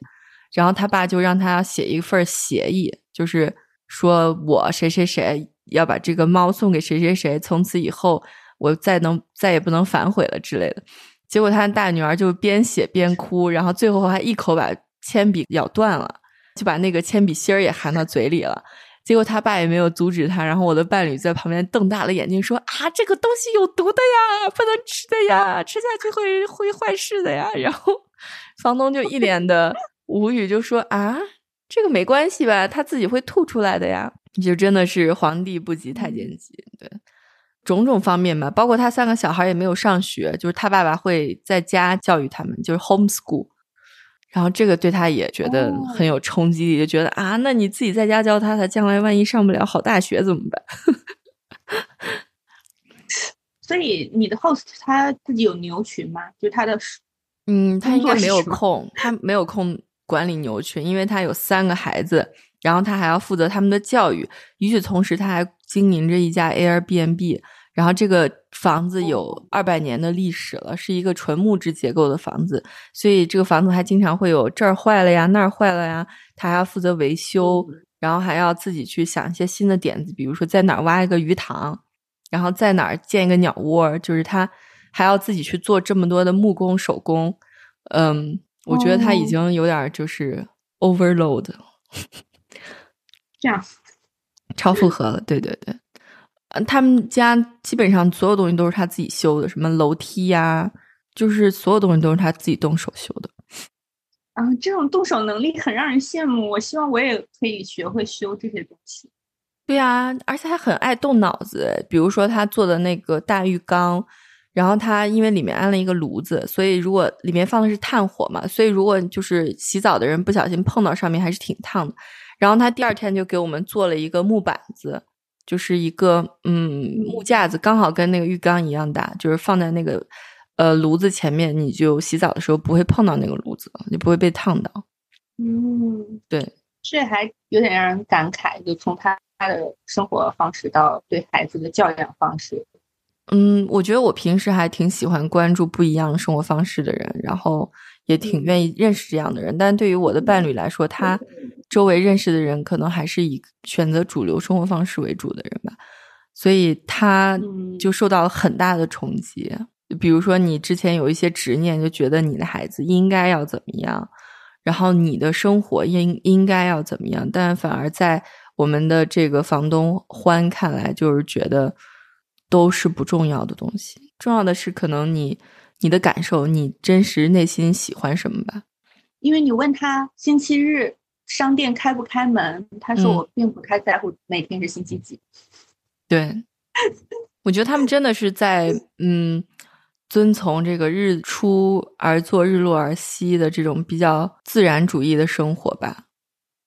然后他爸就让他写一份协议，就是说我谁谁谁要把这个猫送给谁谁谁，从此以后我再能再也不能反悔了之类的。结果他大女儿就边写边哭，然后最后还一口把铅笔咬断了，就把那个铅笔芯儿也含到嘴里了。结果他爸也没有阻止他，然后我的伴侣在旁边瞪大了眼睛说：“啊，这个东西有毒的呀，不能吃的呀，吃下去会会坏事的呀。*laughs* ”然后房东就一脸的无语，就说：“啊，这个没关系吧？他自己会吐出来的呀。”就真的是皇帝不急太监急，对。种种方面吧，包括他三个小孩也没有上学，就是他爸爸会在家教育他们，就是 homeschool。然后这个对他也觉得很有冲击力，就觉得啊，那你自己在家教他，他将来万一上不了好大学怎么办？*laughs* 所以你的 host 他自己有牛群吗？就他的嗯，他应该没有空，他没有空管理牛群，因为他有三个孩子，然后他还要负责他们的教育，与此同时他还。经营着一家 Airbnb，然后这个房子有二百年的历史了，是一个纯木质结构的房子，所以这个房子还经常会有这儿坏了呀，那儿坏了呀，他还要负责维修，然后还要自己去想一些新的点子，比如说在哪儿挖一个鱼塘，然后在哪儿建一个鸟窝，就是他还要自己去做这么多的木工手工。嗯，我觉得他已经有点就是 overload，这样。超负荷了，对对对，嗯，他们家基本上所有东西都是他自己修的，什么楼梯呀，就是所有东西都是他自己动手修的。啊，这种动手能力很让人羡慕。我希望我也可以学会修这些东西。对呀，而且他很爱动脑子。比如说他做的那个大浴缸，然后他因为里面安了一个炉子，所以如果里面放的是炭火嘛，所以如果就是洗澡的人不小心碰到上面，还是挺烫的。然后他第二天就给我们做了一个木板子，就是一个嗯木架子，刚好跟那个浴缸一样大，就是放在那个呃炉子前面，你就洗澡的时候不会碰到那个炉子，你不会被烫到。嗯，对，这还有点让人感慨，就从他他的生活方式到对孩子的教养方式。嗯，我觉得我平时还挺喜欢关注不一样生活方式的人，然后也挺愿意认识这样的人。但对于我的伴侣来说，他。周围认识的人可能还是以选择主流生活方式为主的人吧，所以他就受到了很大的冲击。比如说，你之前有一些执念，就觉得你的孩子应该要怎么样，然后你的生活应应该要怎么样，但反而在我们的这个房东欢看来，就是觉得都是不重要的东西。重要的是，可能你你的感受，你真实内心喜欢什么吧。因为你问他星期日。商店开不开门？他说我并不太在乎每天是星期几。对，我觉得他们真的是在嗯遵从这个日出而作，日落而息的这种比较自然主义的生活吧。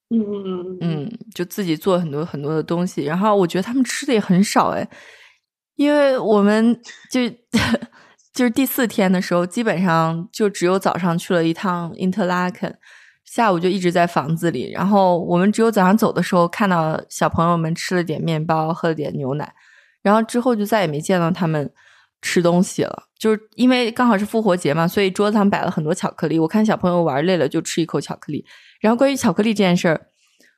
嗯嗯嗯嗯，就自己做很多很多的东西，然后我觉得他们吃的也很少哎，因为我们就就是第四天的时候，基本上就只有早上去了一趟 Interlaken，下午就一直在房子里，然后我们只有早上走的时候看到小朋友们吃了点面包，喝了点牛奶，然后之后就再也没见到他们吃东西了，就是因为刚好是复活节嘛，所以桌子上摆了很多巧克力，我看小朋友玩累了就吃一口巧克力。然后关于巧克力这件事儿，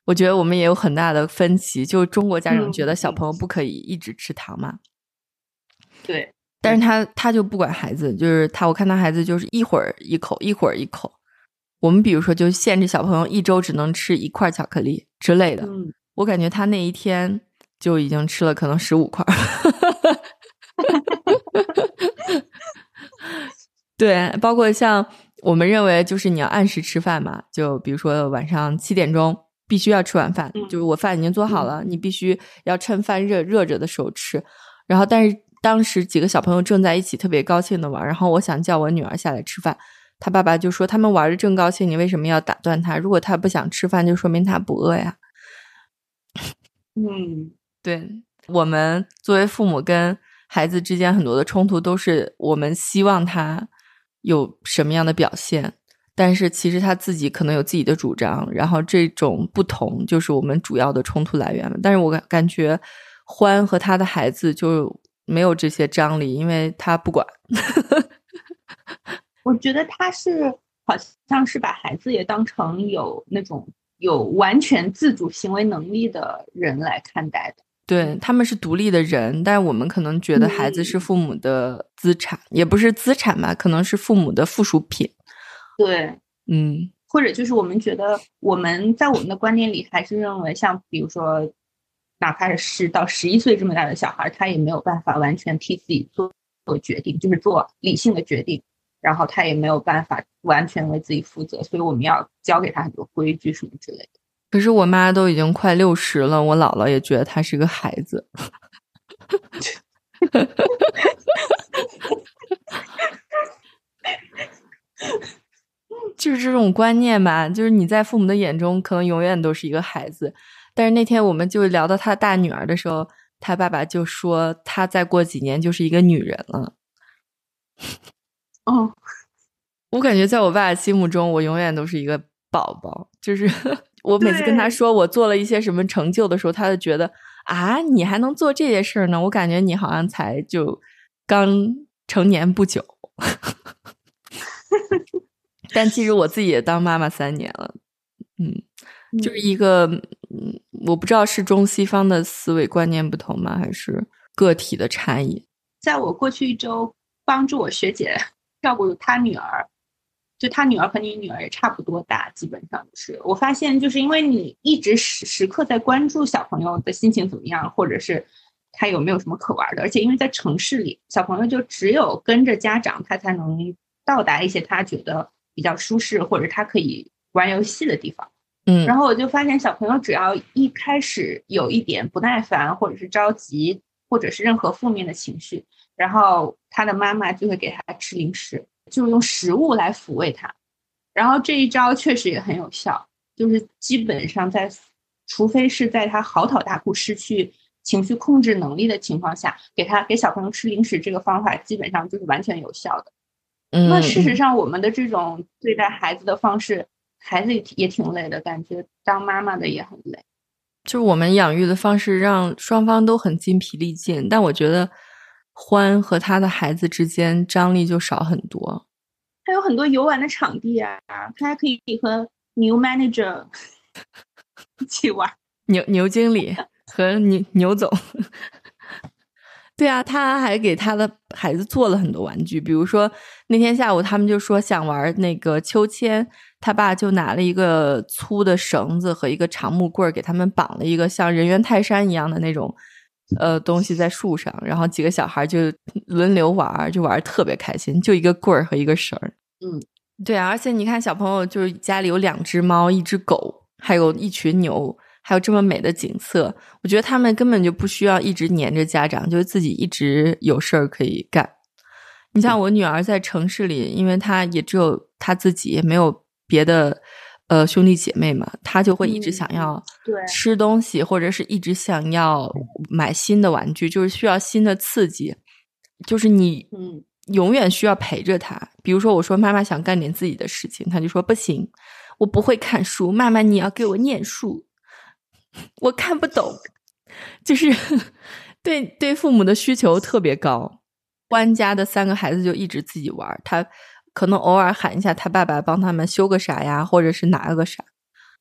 我觉得我们也有很大的分歧。就是中国家长觉得小朋友不可以一直吃糖嘛，对，但是他他就不管孩子，就是他我看他孩子就是一会儿一口，一会儿一口。我们比如说就限制小朋友一周只能吃一块巧克力之类的，嗯，我感觉他那一天就已经吃了可能十五块。*laughs* 对，包括像我们认为，就是你要按时吃饭嘛，就比如说晚上七点钟必须要吃晚饭，就是我饭已经做好了，你必须要趁饭热热着的时候吃。然后，但是当时几个小朋友正在一起特别高兴的玩，然后我想叫我女儿下来吃饭，他爸爸就说他们玩的正高兴，你为什么要打断他？如果他不想吃饭，就说明他不饿呀。嗯，对我们作为父母跟孩子之间很多的冲突，都是我们希望他。有什么样的表现？但是其实他自己可能有自己的主张，然后这种不同就是我们主要的冲突来源了。但是我感感觉欢和他的孩子就没有这些张力，因为他不管。*laughs* 我觉得他是好像是把孩子也当成有那种有完全自主行为能力的人来看待的。对他们是独立的人，但是我们可能觉得孩子是父母的资产，也不是资产吧，可能是父母的附属品。对，嗯，或者就是我们觉得我们在我们的观念里还是认为，像比如说，哪怕是到十一岁这么大的小孩，他也没有办法完全替自己做做决定，就是做理性的决定，然后他也没有办法完全为自己负责，所以我们要教给他很多规矩什么之类的。可是我妈都已经快六十了，我姥姥也觉得她是个孩子，*laughs* 就是这种观念吧。就是你在父母的眼中，可能永远都是一个孩子。但是那天我们就聊到他大女儿的时候，他爸爸就说，他再过几年就是一个女人了。哦，我感觉在我爸心目中，我永远都是一个宝宝，就是。*laughs* 我每次跟他说我做了一些什么成就的时候，他就觉得啊，你还能做这些事儿呢？我感觉你好像才就刚成年不久。*laughs* 但其实我自己也当妈妈三年了，嗯，就是一个，嗯，我不知道是中西方的思维观念不同吗，还是个体的差异？在我过去一周帮助我学姐照顾她女儿。就她女儿和你女儿也差不多大，基本上是我发现，就是因为你一直时时刻在关注小朋友的心情怎么样，或者是他有没有什么可玩的，而且因为在城市里，小朋友就只有跟着家长，他才能到达一些他觉得比较舒适或者他可以玩游戏的地方。嗯，然后我就发现，小朋友只要一开始有一点不耐烦，或者是着急，或者是任何负面的情绪，然后他的妈妈就会给他吃零食。就是用食物来抚慰他，然后这一招确实也很有效。就是基本上在，除非是在他嚎啕大哭、失去情绪控制能力的情况下，给他给小朋友吃零食这个方法基本上就是完全有效的。嗯，那事实上，我们的这种对待孩子的方式，孩子也挺累的，感觉当妈妈的也很累。就是我们养育的方式让双方都很筋疲力尽，但我觉得。欢和他的孩子之间张力就少很多，他有很多游玩的场地啊，他还可以和牛 manager *laughs* 一起玩，牛牛经理和牛牛总，对啊，他还给他的孩子做了很多玩具，比如说那天下午他们就说想玩那个秋千，他爸就拿了一个粗的绳子和一个长木棍儿给他们绑了一个像人猿泰山一样的那种。呃，东西在树上，然后几个小孩就轮流玩，就玩特别开心，就一个棍儿和一个绳儿。嗯，对啊，而且你看，小朋友就是家里有两只猫、一只狗，还有一群牛，还有这么美的景色，我觉得他们根本就不需要一直黏着家长，就是自己一直有事儿可以干。你像我女儿在城市里，因为她也只有她自己，也没有别的呃兄弟姐妹嘛，她就会一直想要对吃东西，或者是一直想要买新的玩具，就是需要新的刺激，就是你嗯永远需要陪着她。比如说，我说妈妈想干点自己的事情，她就说不行，我不会看书，妈妈你要给我念书，我看不懂，就是对对父母的需求特别高。官家的三个孩子就一直自己玩，他可能偶尔喊一下他爸爸帮他们修个啥呀，或者是拿个啥。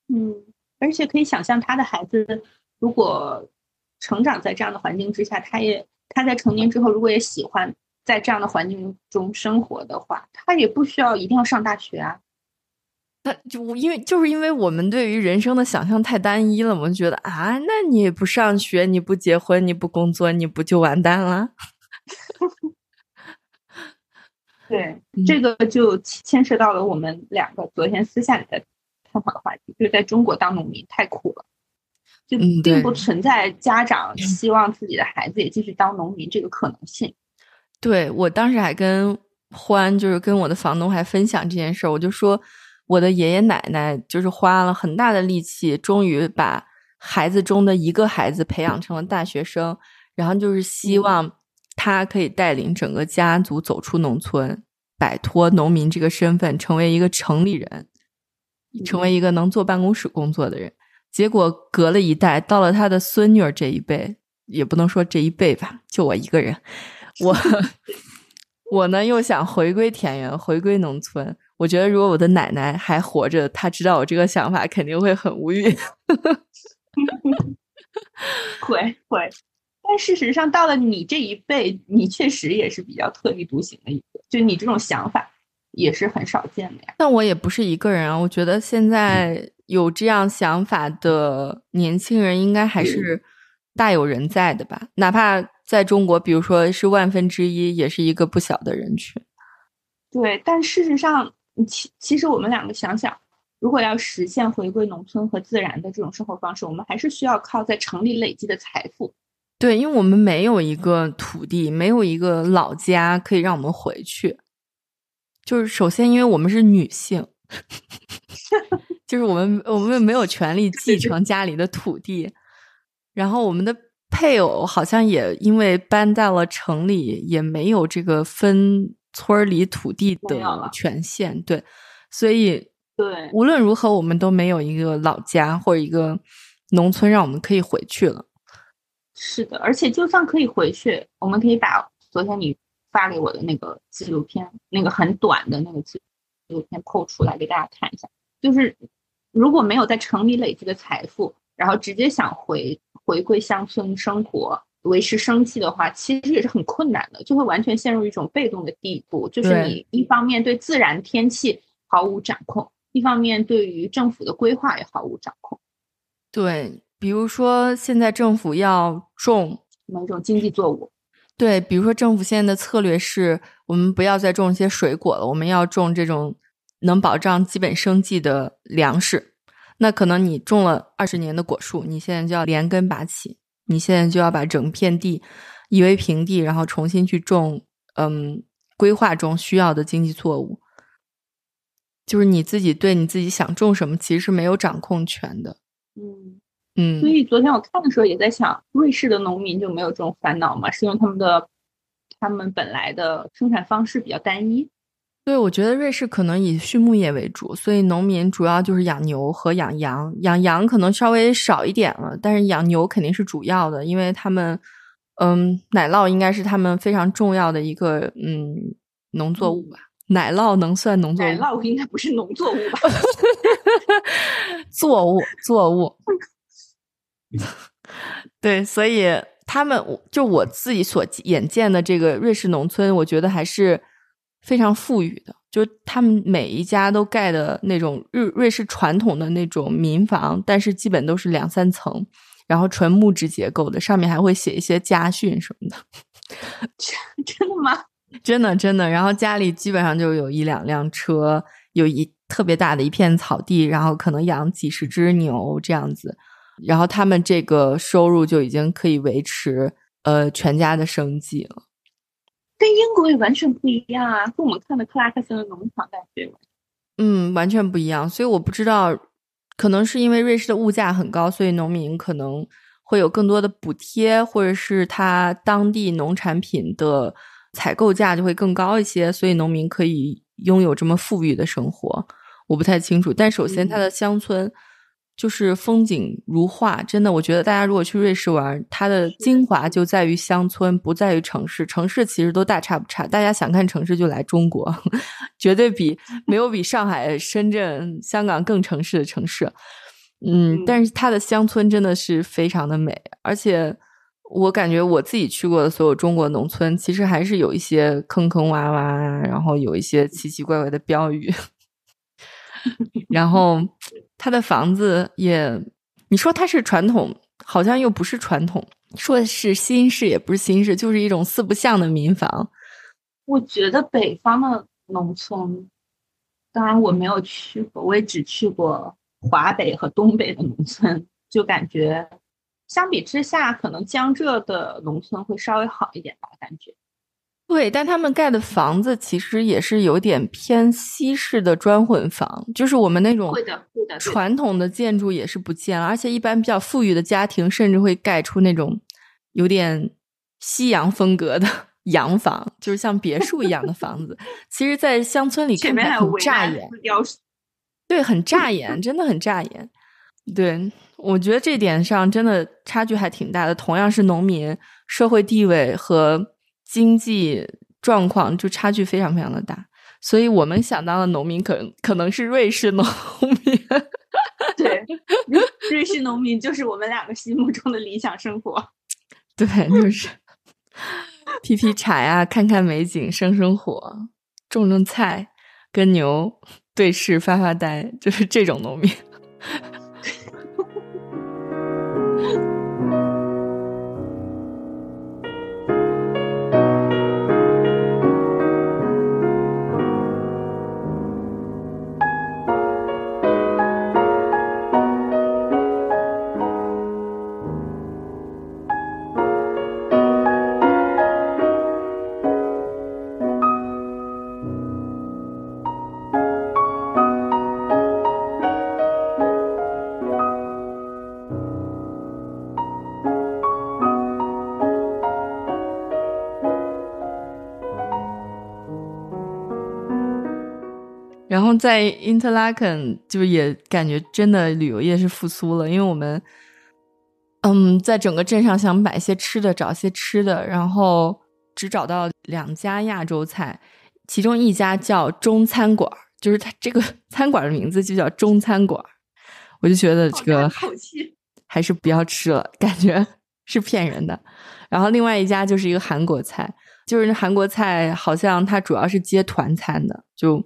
嗯，而且可以想象他的孩子如果成长在这样的环境之下，他也他在成年之后如果也喜欢在这样的环境中生活的话，他也不需要一定要上大学啊。那就因为就是因为我们对于人生的想象太单一了，我们觉得啊，那你不上学，你不结婚，你不工作，你不就完蛋了？*laughs* 对，这个就牵涉到了我们两个昨天私下里的探讨的话题，就是在中国当农民太苦了，就并不存在家长希望自己的孩子也继续当农民这个可能性。对我当时还跟欢，就是跟我的房东还分享这件事儿，我就说我的爷爷奶奶就是花了很大的力气，终于把孩子中的一个孩子培养成了大学生，然后就是希望他可以带领整个家族走出农村，摆脱农民这个身份，成为一个城里人，成为一个能坐办公室工作的人。结果隔了一代，到了他的孙女儿这一辈，也不能说这一辈吧，就我一个人，我 *laughs* 我呢又想回归田园，回归农村。我觉得如果我的奶奶还活着，她知道我这个想法，肯定会很无语。*laughs* 会会，但事实上到了你这一辈，你确实也是比较特立独行的一个，就你这种想法也是很少见的呀。但我也不是一个人啊，我觉得现在有这样想法的年轻人，应该还是大有人在的吧？哪怕在中国，比如说是万分之一，也是一个不小的人群。对，但事实上，其其实我们两个想想，如果要实现回归农村和自然的这种生活方式，我们还是需要靠在城里累积的财富。对，因为我们没有一个土地，没有一个老家可以让我们回去。就是首先，因为我们是女性，*laughs* 就是我们我们没有权利继承家里的土地，然后我们的配偶好像也因为搬到了城里，也没有这个分村儿里土地的权限。对，所以对，无论如何，我们都没有一个老家或者一个农村让我们可以回去了。是的，而且就算可以回去，我们可以把昨天你发给我的那个纪录片，那个很短的那个纪录片扣出来给大家看一下。就是如果没有在城里累积的财富，然后直接想回回归乡村生活、维持生计的话，其实也是很困难的，就会完全陷入一种被动的地步。就是你一方面对自然天气毫无掌控，一方面对于政府的规划也毫无掌控。对，比如说现在政府要种，某种经济作物，对，比如说政府现在的策略是我们不要再种一些水果了，我们要种这种能保障基本生计的粮食。那可能你种了二十年的果树，你现在就要连根拔起，你现在就要把整片地夷为平地，然后重新去种，嗯，规划中需要的经济作物。就是你自己对你自己想种什么，其实是没有掌控权的。嗯。嗯所，以昨天我看的时候也在想，瑞士的农民就没有这种烦恼吗？是因为他们的他们本来的生产方式比较单一。对，我觉得瑞士可能以畜牧业为主，所以农民主要就是养牛和养羊，养羊可能稍微少一点了，但是养牛肯定是主要的，因为他们，嗯，奶酪应该是他们非常重要的一个嗯农作物吧。奶酪能算农作物？奶酪应该不是农作物吧？*laughs* 作物，作物。*laughs* 对，所以他们就我自己所眼见的这个瑞士农村，我觉得还是非常富裕的。就是他们每一家都盖的那种瑞瑞士传统的那种民房，但是基本都是两三层，然后纯木质结构的，上面还会写一些家训什么的。*laughs* *laughs* 真的吗？*laughs* 真的真的，然后家里基本上就有一两辆车，有一特别大的一片草地，然后可能养几十只牛这样子，然后他们这个收入就已经可以维持呃全家的生计了。跟英国也完全不一样啊，跟我们看的克拉克森的农场感觉。嗯，完全不一样。所以我不知道，可能是因为瑞士的物价很高，所以农民可能会有更多的补贴，或者是他当地农产品的采购价就会更高一些，所以农民可以拥有这么富裕的生活。我不太清楚，但首先它的乡村。就是风景如画，真的，我觉得大家如果去瑞士玩，它的精华就在于乡村，不在于城市。城市其实都大差不差，大家想看城市就来中国，*laughs* 绝对比 *laughs* 没有比上海、深圳、香港更城市的城市。嗯，但是它的乡村真的是非常的美，而且我感觉我自己去过的所有中国农村，其实还是有一些坑坑洼洼，然后有一些奇奇怪怪的标语。*laughs* 然后，他的房子也，你说它是传统，好像又不是传统；说是新式，也不是新式，就是一种四不像的民房。我觉得北方的农村，当然我没有去过，我也只去过华北和东北的农村，就感觉相比之下，可能江浙的农村会稍微好一点吧，感觉。对，但他们盖的房子其实也是有点偏西式的砖混房，就是我们那种传统的建筑也是不见了，而且一般比较富裕的家庭甚至会盖出那种有点西洋风格的 *laughs* 洋房，就是像别墅一样的房子。其实，在乡村里看起来很扎眼，对，很扎眼，真的很扎眼。对，我觉得这点上真的差距还挺大的。同样是农民，社会地位和。经济状况就差距非常非常的大，所以我们想当的农民可可能是瑞士农民。对，瑞士农民就是我们两个心目中的理想生活。对，就是劈劈柴啊，看看美景，生生火，种种菜，跟牛对视，发发呆，就是这种农民。后在 Interlaken 就也感觉真的旅游业是复苏了，因为我们，嗯，在整个镇上想买些吃的，找些吃的，然后只找到两家亚洲菜，其中一家叫中餐馆，就是它这个 *laughs* 餐馆的名字就叫中餐馆，我就觉得这个还是不要吃了，感觉 *laughs* 是骗人的。然后另外一家就是一个韩国菜，就是韩国菜好像它主要是接团餐的，就。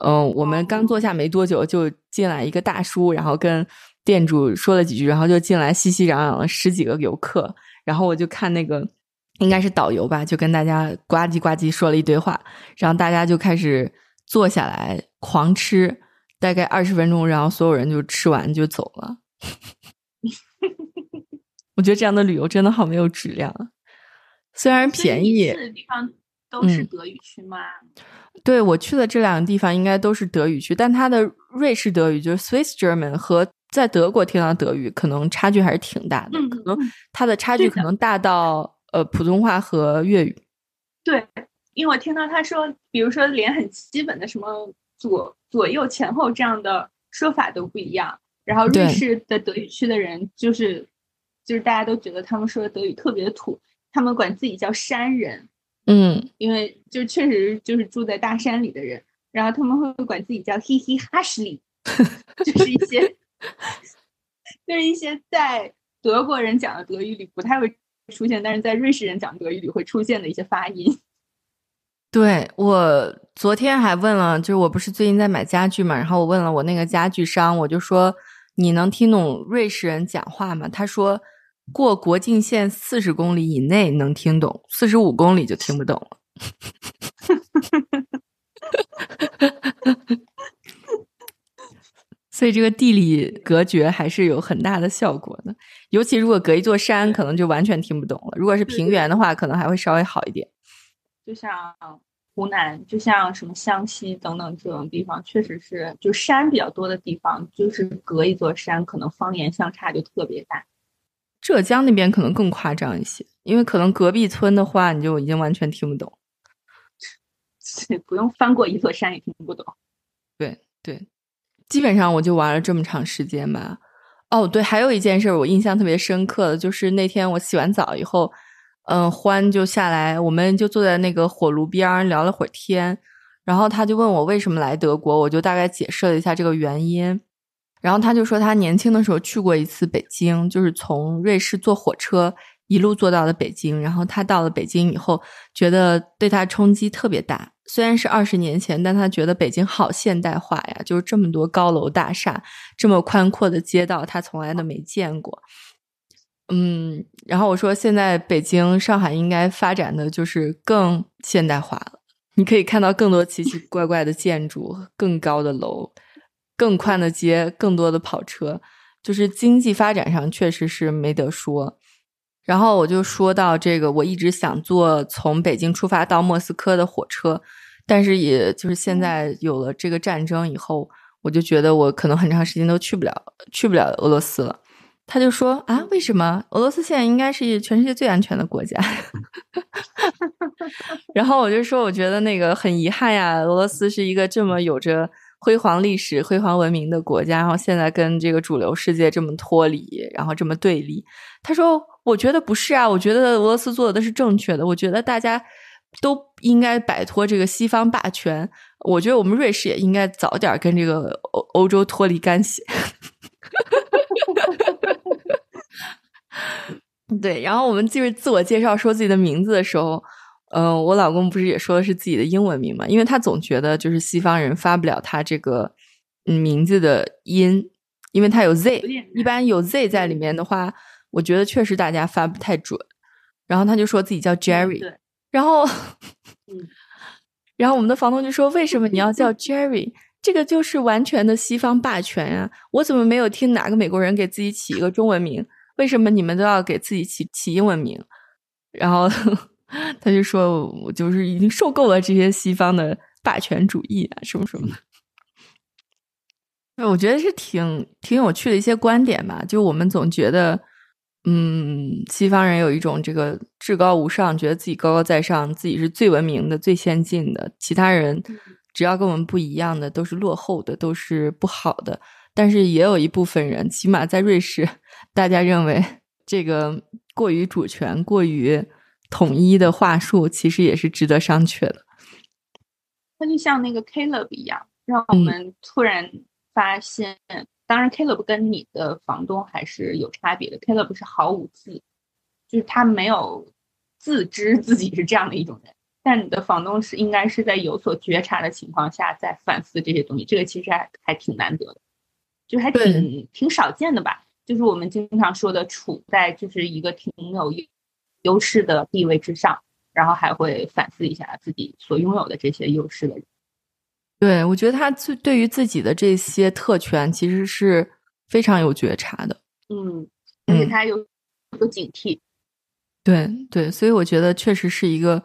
嗯，我们刚坐下没多久，就进来一个大叔，然后跟店主说了几句，然后就进来熙熙攘攘的十几个游客，然后我就看那个应该是导游吧，就跟大家呱唧呱唧说了一堆话，然后大家就开始坐下来狂吃，大概二十分钟，然后所有人就吃完就走了。*laughs* 我觉得这样的旅游真的好没有质量，虽然便宜。地方都是德语区吗？对我去的这两个地方应该都是德语区，但它的瑞士德语就是 Swiss German 和在德国听到德语可能差距还是挺大的，嗯可能它的差距可能大到呃普通话和粤语。对，因为我听到他说，比如说连很基本的什么左左右前后这样的说法都不一样，然后瑞士的德语区的人就是就是大家都觉得他们说的德语特别土，他们管自己叫山人。嗯，因为就确实就是住在大山里的人，然后他们会管自己叫嘿嘿哈什里，就是一些，就是一些在德国人讲的德语里不太会出现，但是在瑞士人讲德语里会出现的一些发音。对我昨天还问了，就是我不是最近在买家具嘛，然后我问了我那个家具商，我就说你能听懂瑞士人讲话吗？他说。过国境线四十公里以内能听懂，四十五公里就听不懂了。*laughs* 所以这个地理隔绝还是有很大的效果的，尤其如果隔一座山，可能就完全听不懂了。如果是平原的话，可能还会稍微好一点。就像湖南，就像什么湘西等等这种地方，确实是就山比较多的地方，就是隔一座山，可能方言相差就特别大。浙江那边可能更夸张一些，因为可能隔壁村的话，你就已经完全听不懂。*laughs* 不用翻过一座山也听不懂。对对，基本上我就玩了这么长时间吧。哦，对，还有一件事我印象特别深刻的，就是那天我洗完澡以后，嗯，欢就下来，我们就坐在那个火炉边聊了会儿天，然后他就问我为什么来德国，我就大概解释了一下这个原因，然后他就说他年轻的时候去过一次北京，就是从瑞士坐火车一路坐到了北京，然后他到了北京以后，觉得对他冲击特别大。虽然是二十年前，但他觉得北京好现代化呀，就是这么多高楼大厦，这么宽阔的街道，他从来都没见过。嗯，然后我说，现在北京、上海应该发展的就是更现代化了，你可以看到更多奇奇怪怪的建筑、更高的楼、更宽的街、更多的跑车，就是经济发展上确实是没得说。然后我就说到这个，我一直想坐从北京出发到莫斯科的火车，但是也就是现在有了这个战争以后，我就觉得我可能很长时间都去不了，去不了俄罗斯了。他就说啊，为什么俄罗斯现在应该是全世界最安全的国家？*laughs* 然后我就说，我觉得那个很遗憾呀，俄罗斯是一个这么有着。辉煌历史、辉煌文明的国家，然后现在跟这个主流世界这么脱离，然后这么对立。他说：“我觉得不是啊，我觉得俄罗斯做的是正确的。我觉得大家都应该摆脱这个西方霸权。我觉得我们瑞士也应该早点跟这个欧欧洲脱离干系。*laughs* ”对，然后我们就是自我介绍说自己的名字的时候。嗯，我老公不是也说的是自己的英文名嘛？因为他总觉得就是西方人发不了他这个名字的音，因为他有 Z，一般有 Z 在里面的话，我觉得确实大家发不太准。然后他就说自己叫 Jerry，然后，*laughs* 然后我们的房东就说：“为什么你要叫 Jerry？这个就是完全的西方霸权呀！我怎么没有听哪个美国人给自己起一个中文名？为什么你们都要给自己起起英文名？”然后。他就说：“我就是已经受够了这些西方的霸权主义啊，什么什么的。*laughs* ”那我觉得是挺挺有趣的一些观点吧。就我们总觉得，嗯，西方人有一种这个至高无上，觉得自己高高在上，自己是最文明的、最先进的，其他人只要跟我们不一样的都是落后的，都是不好的。但是也有一部分人，起码在瑞士，大家认为这个过于主权，过于。统一的话术其实也是值得商榷的。它就像那个 Caleb 一样，让我们突然发现，当然 Caleb 跟你的房东还是有差别的。Caleb 是毫无自，就是他没有自知自己是这样的一种人，但你的房东是应该是在有所觉察的情况下在反思这些东西。这个其实还还挺难得的，就还挺挺少见的吧。就是我们经常说的，处在就是一个挺有。优势的地位之上，然后还会反思一下自己所拥有的这些优势的人。对，我觉得他对对于自己的这些特权，其实是非常有觉察的。嗯，而且他有有警惕。对对，所以我觉得确实是一个。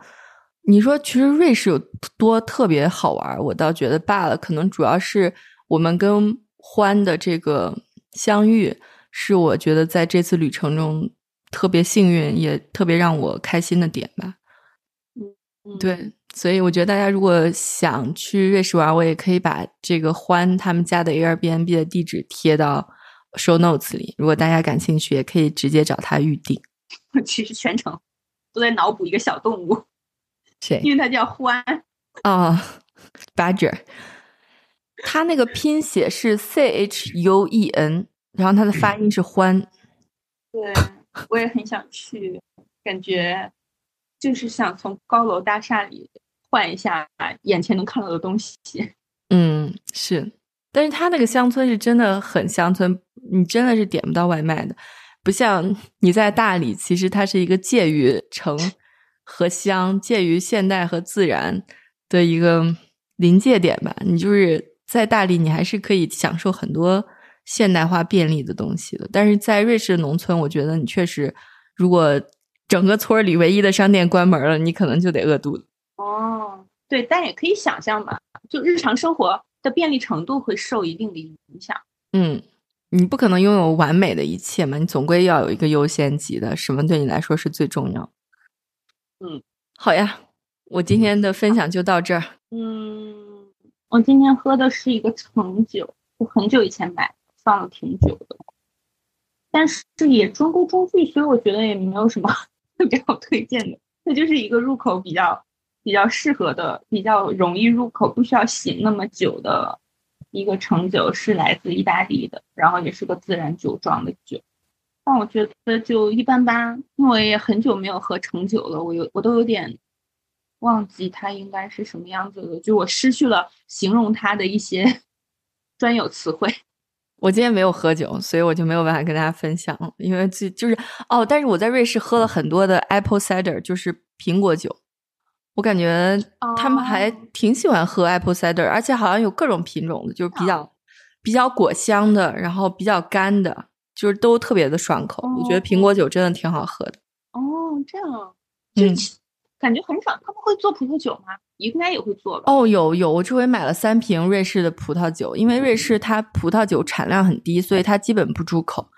你说，其实瑞士有多特别好玩，我倒觉得罢了。可能主要是我们跟欢的这个相遇，是我觉得在这次旅程中。特别幸运，也特别让我开心的点吧。嗯，对，所以我觉得大家如果想去瑞士玩，我也可以把这个欢他们家的 Airbnb 的地址贴到 show notes 里。如果大家感兴趣，也可以直接找他预定。*laughs* 其实全程都在脑补一个小动物，谁？因为它叫欢啊，Badger。他那个拼写是 C H U E N，然后他的发音是欢。对。我也很想去，感觉就是想从高楼大厦里换一下眼前能看到的东西。*laughs* 嗯，是，但是他那个乡村是真的很乡村，你真的是点不到外卖的，不像你在大理，其实它是一个介于城和乡、介于现代和自然的一个临界点吧。你就是在大理，你还是可以享受很多。现代化便利的东西了，但是在瑞士的农村，我觉得你确实，如果整个村里唯一的商店关门了，你可能就得饿肚子。哦，对，但也可以想象吧，就日常生活的便利程度会受一定的影响。嗯，你不可能拥有完美的一切嘛，你总归要有一个优先级的，什么对你来说是最重要？嗯，好呀，我今天的分享就到这儿。嗯，我今天喝的是一个橙酒，我很久以前买，放了挺久的，但是也中规中矩，所以我觉得也没有什么 *laughs* 特别好推荐的。它就是一个入口比较比较适合的、比较容易入口、不需要醒那么久的一个橙酒，是来自意大利的，然后也是个自然酒庄的酒。但我觉得就一般般，因为也很久没有喝橙酒了，我有我都有点忘记它应该是什么样子的，就我失去了形容它的一些 *laughs* 专有词汇。我今天没有喝酒，所以我就没有办法跟大家分享，因为这就是哦，但是我在瑞士喝了很多的 apple cider，就是苹果酒，我感觉他们还挺喜欢喝 apple cider，而且好像有各种品种的，就是比较比较果香的，然后比较干的，就是都特别的爽口。我觉得苹果酒真的挺好喝的。哦，这样，就感觉很少。他们会做葡萄酒吗？应该也会做吧。哦，有有，我这回买了三瓶瑞士的葡萄酒，因为瑞士它葡萄酒产量很低，所以它基本不出口，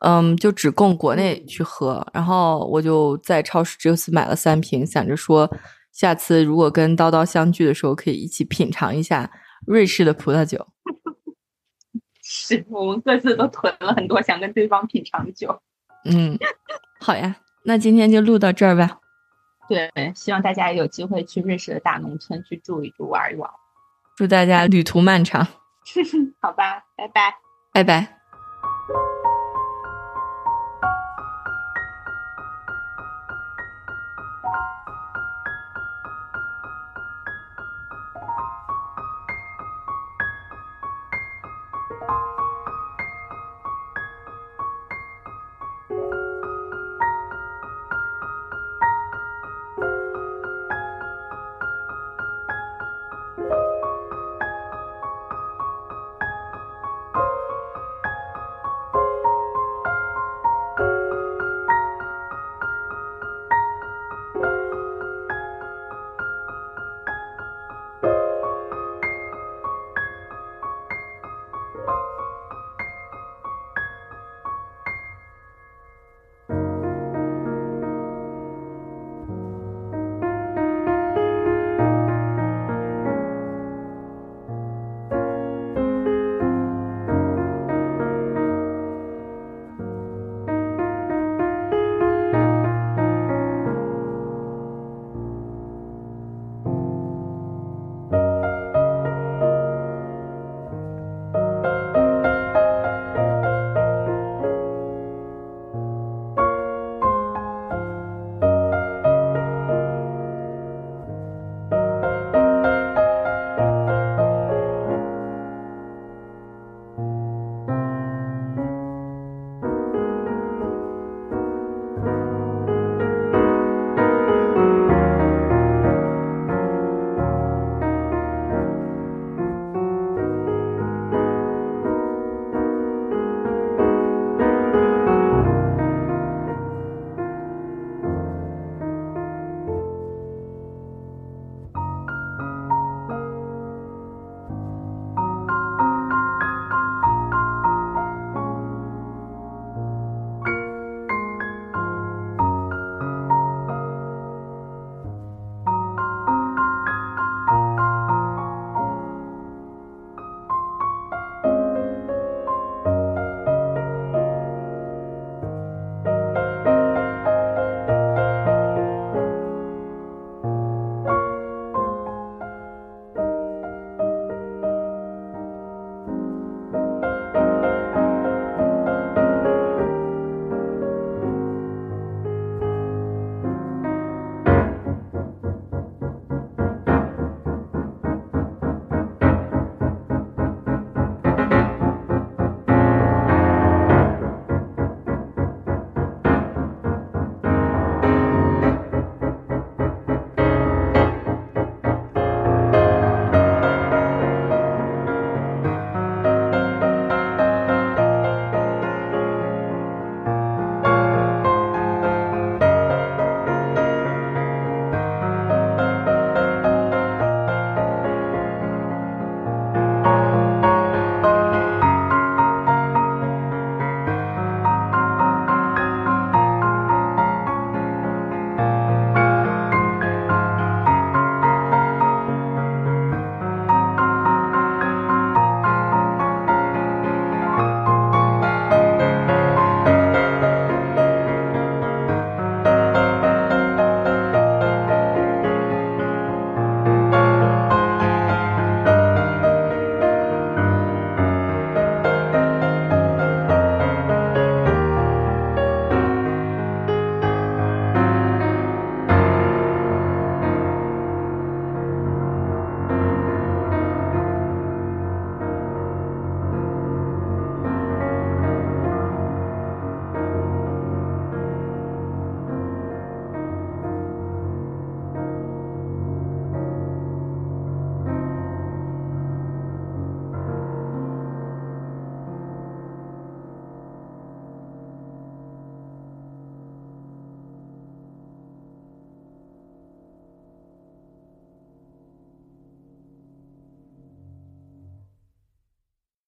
嗯，就只供国内去喝。然后我就在超市这次买了三瓶，想着说下次如果跟叨叨相聚的时候，可以一起品尝一下瑞士的葡萄酒。*laughs* 是我们各自都囤了很多想跟对方品尝的酒。嗯，好呀，那今天就录到这儿吧。对，希望大家有机会去瑞士的大农村去住一住、玩一玩。祝大家旅途漫长。*laughs* 好吧，拜拜，拜拜。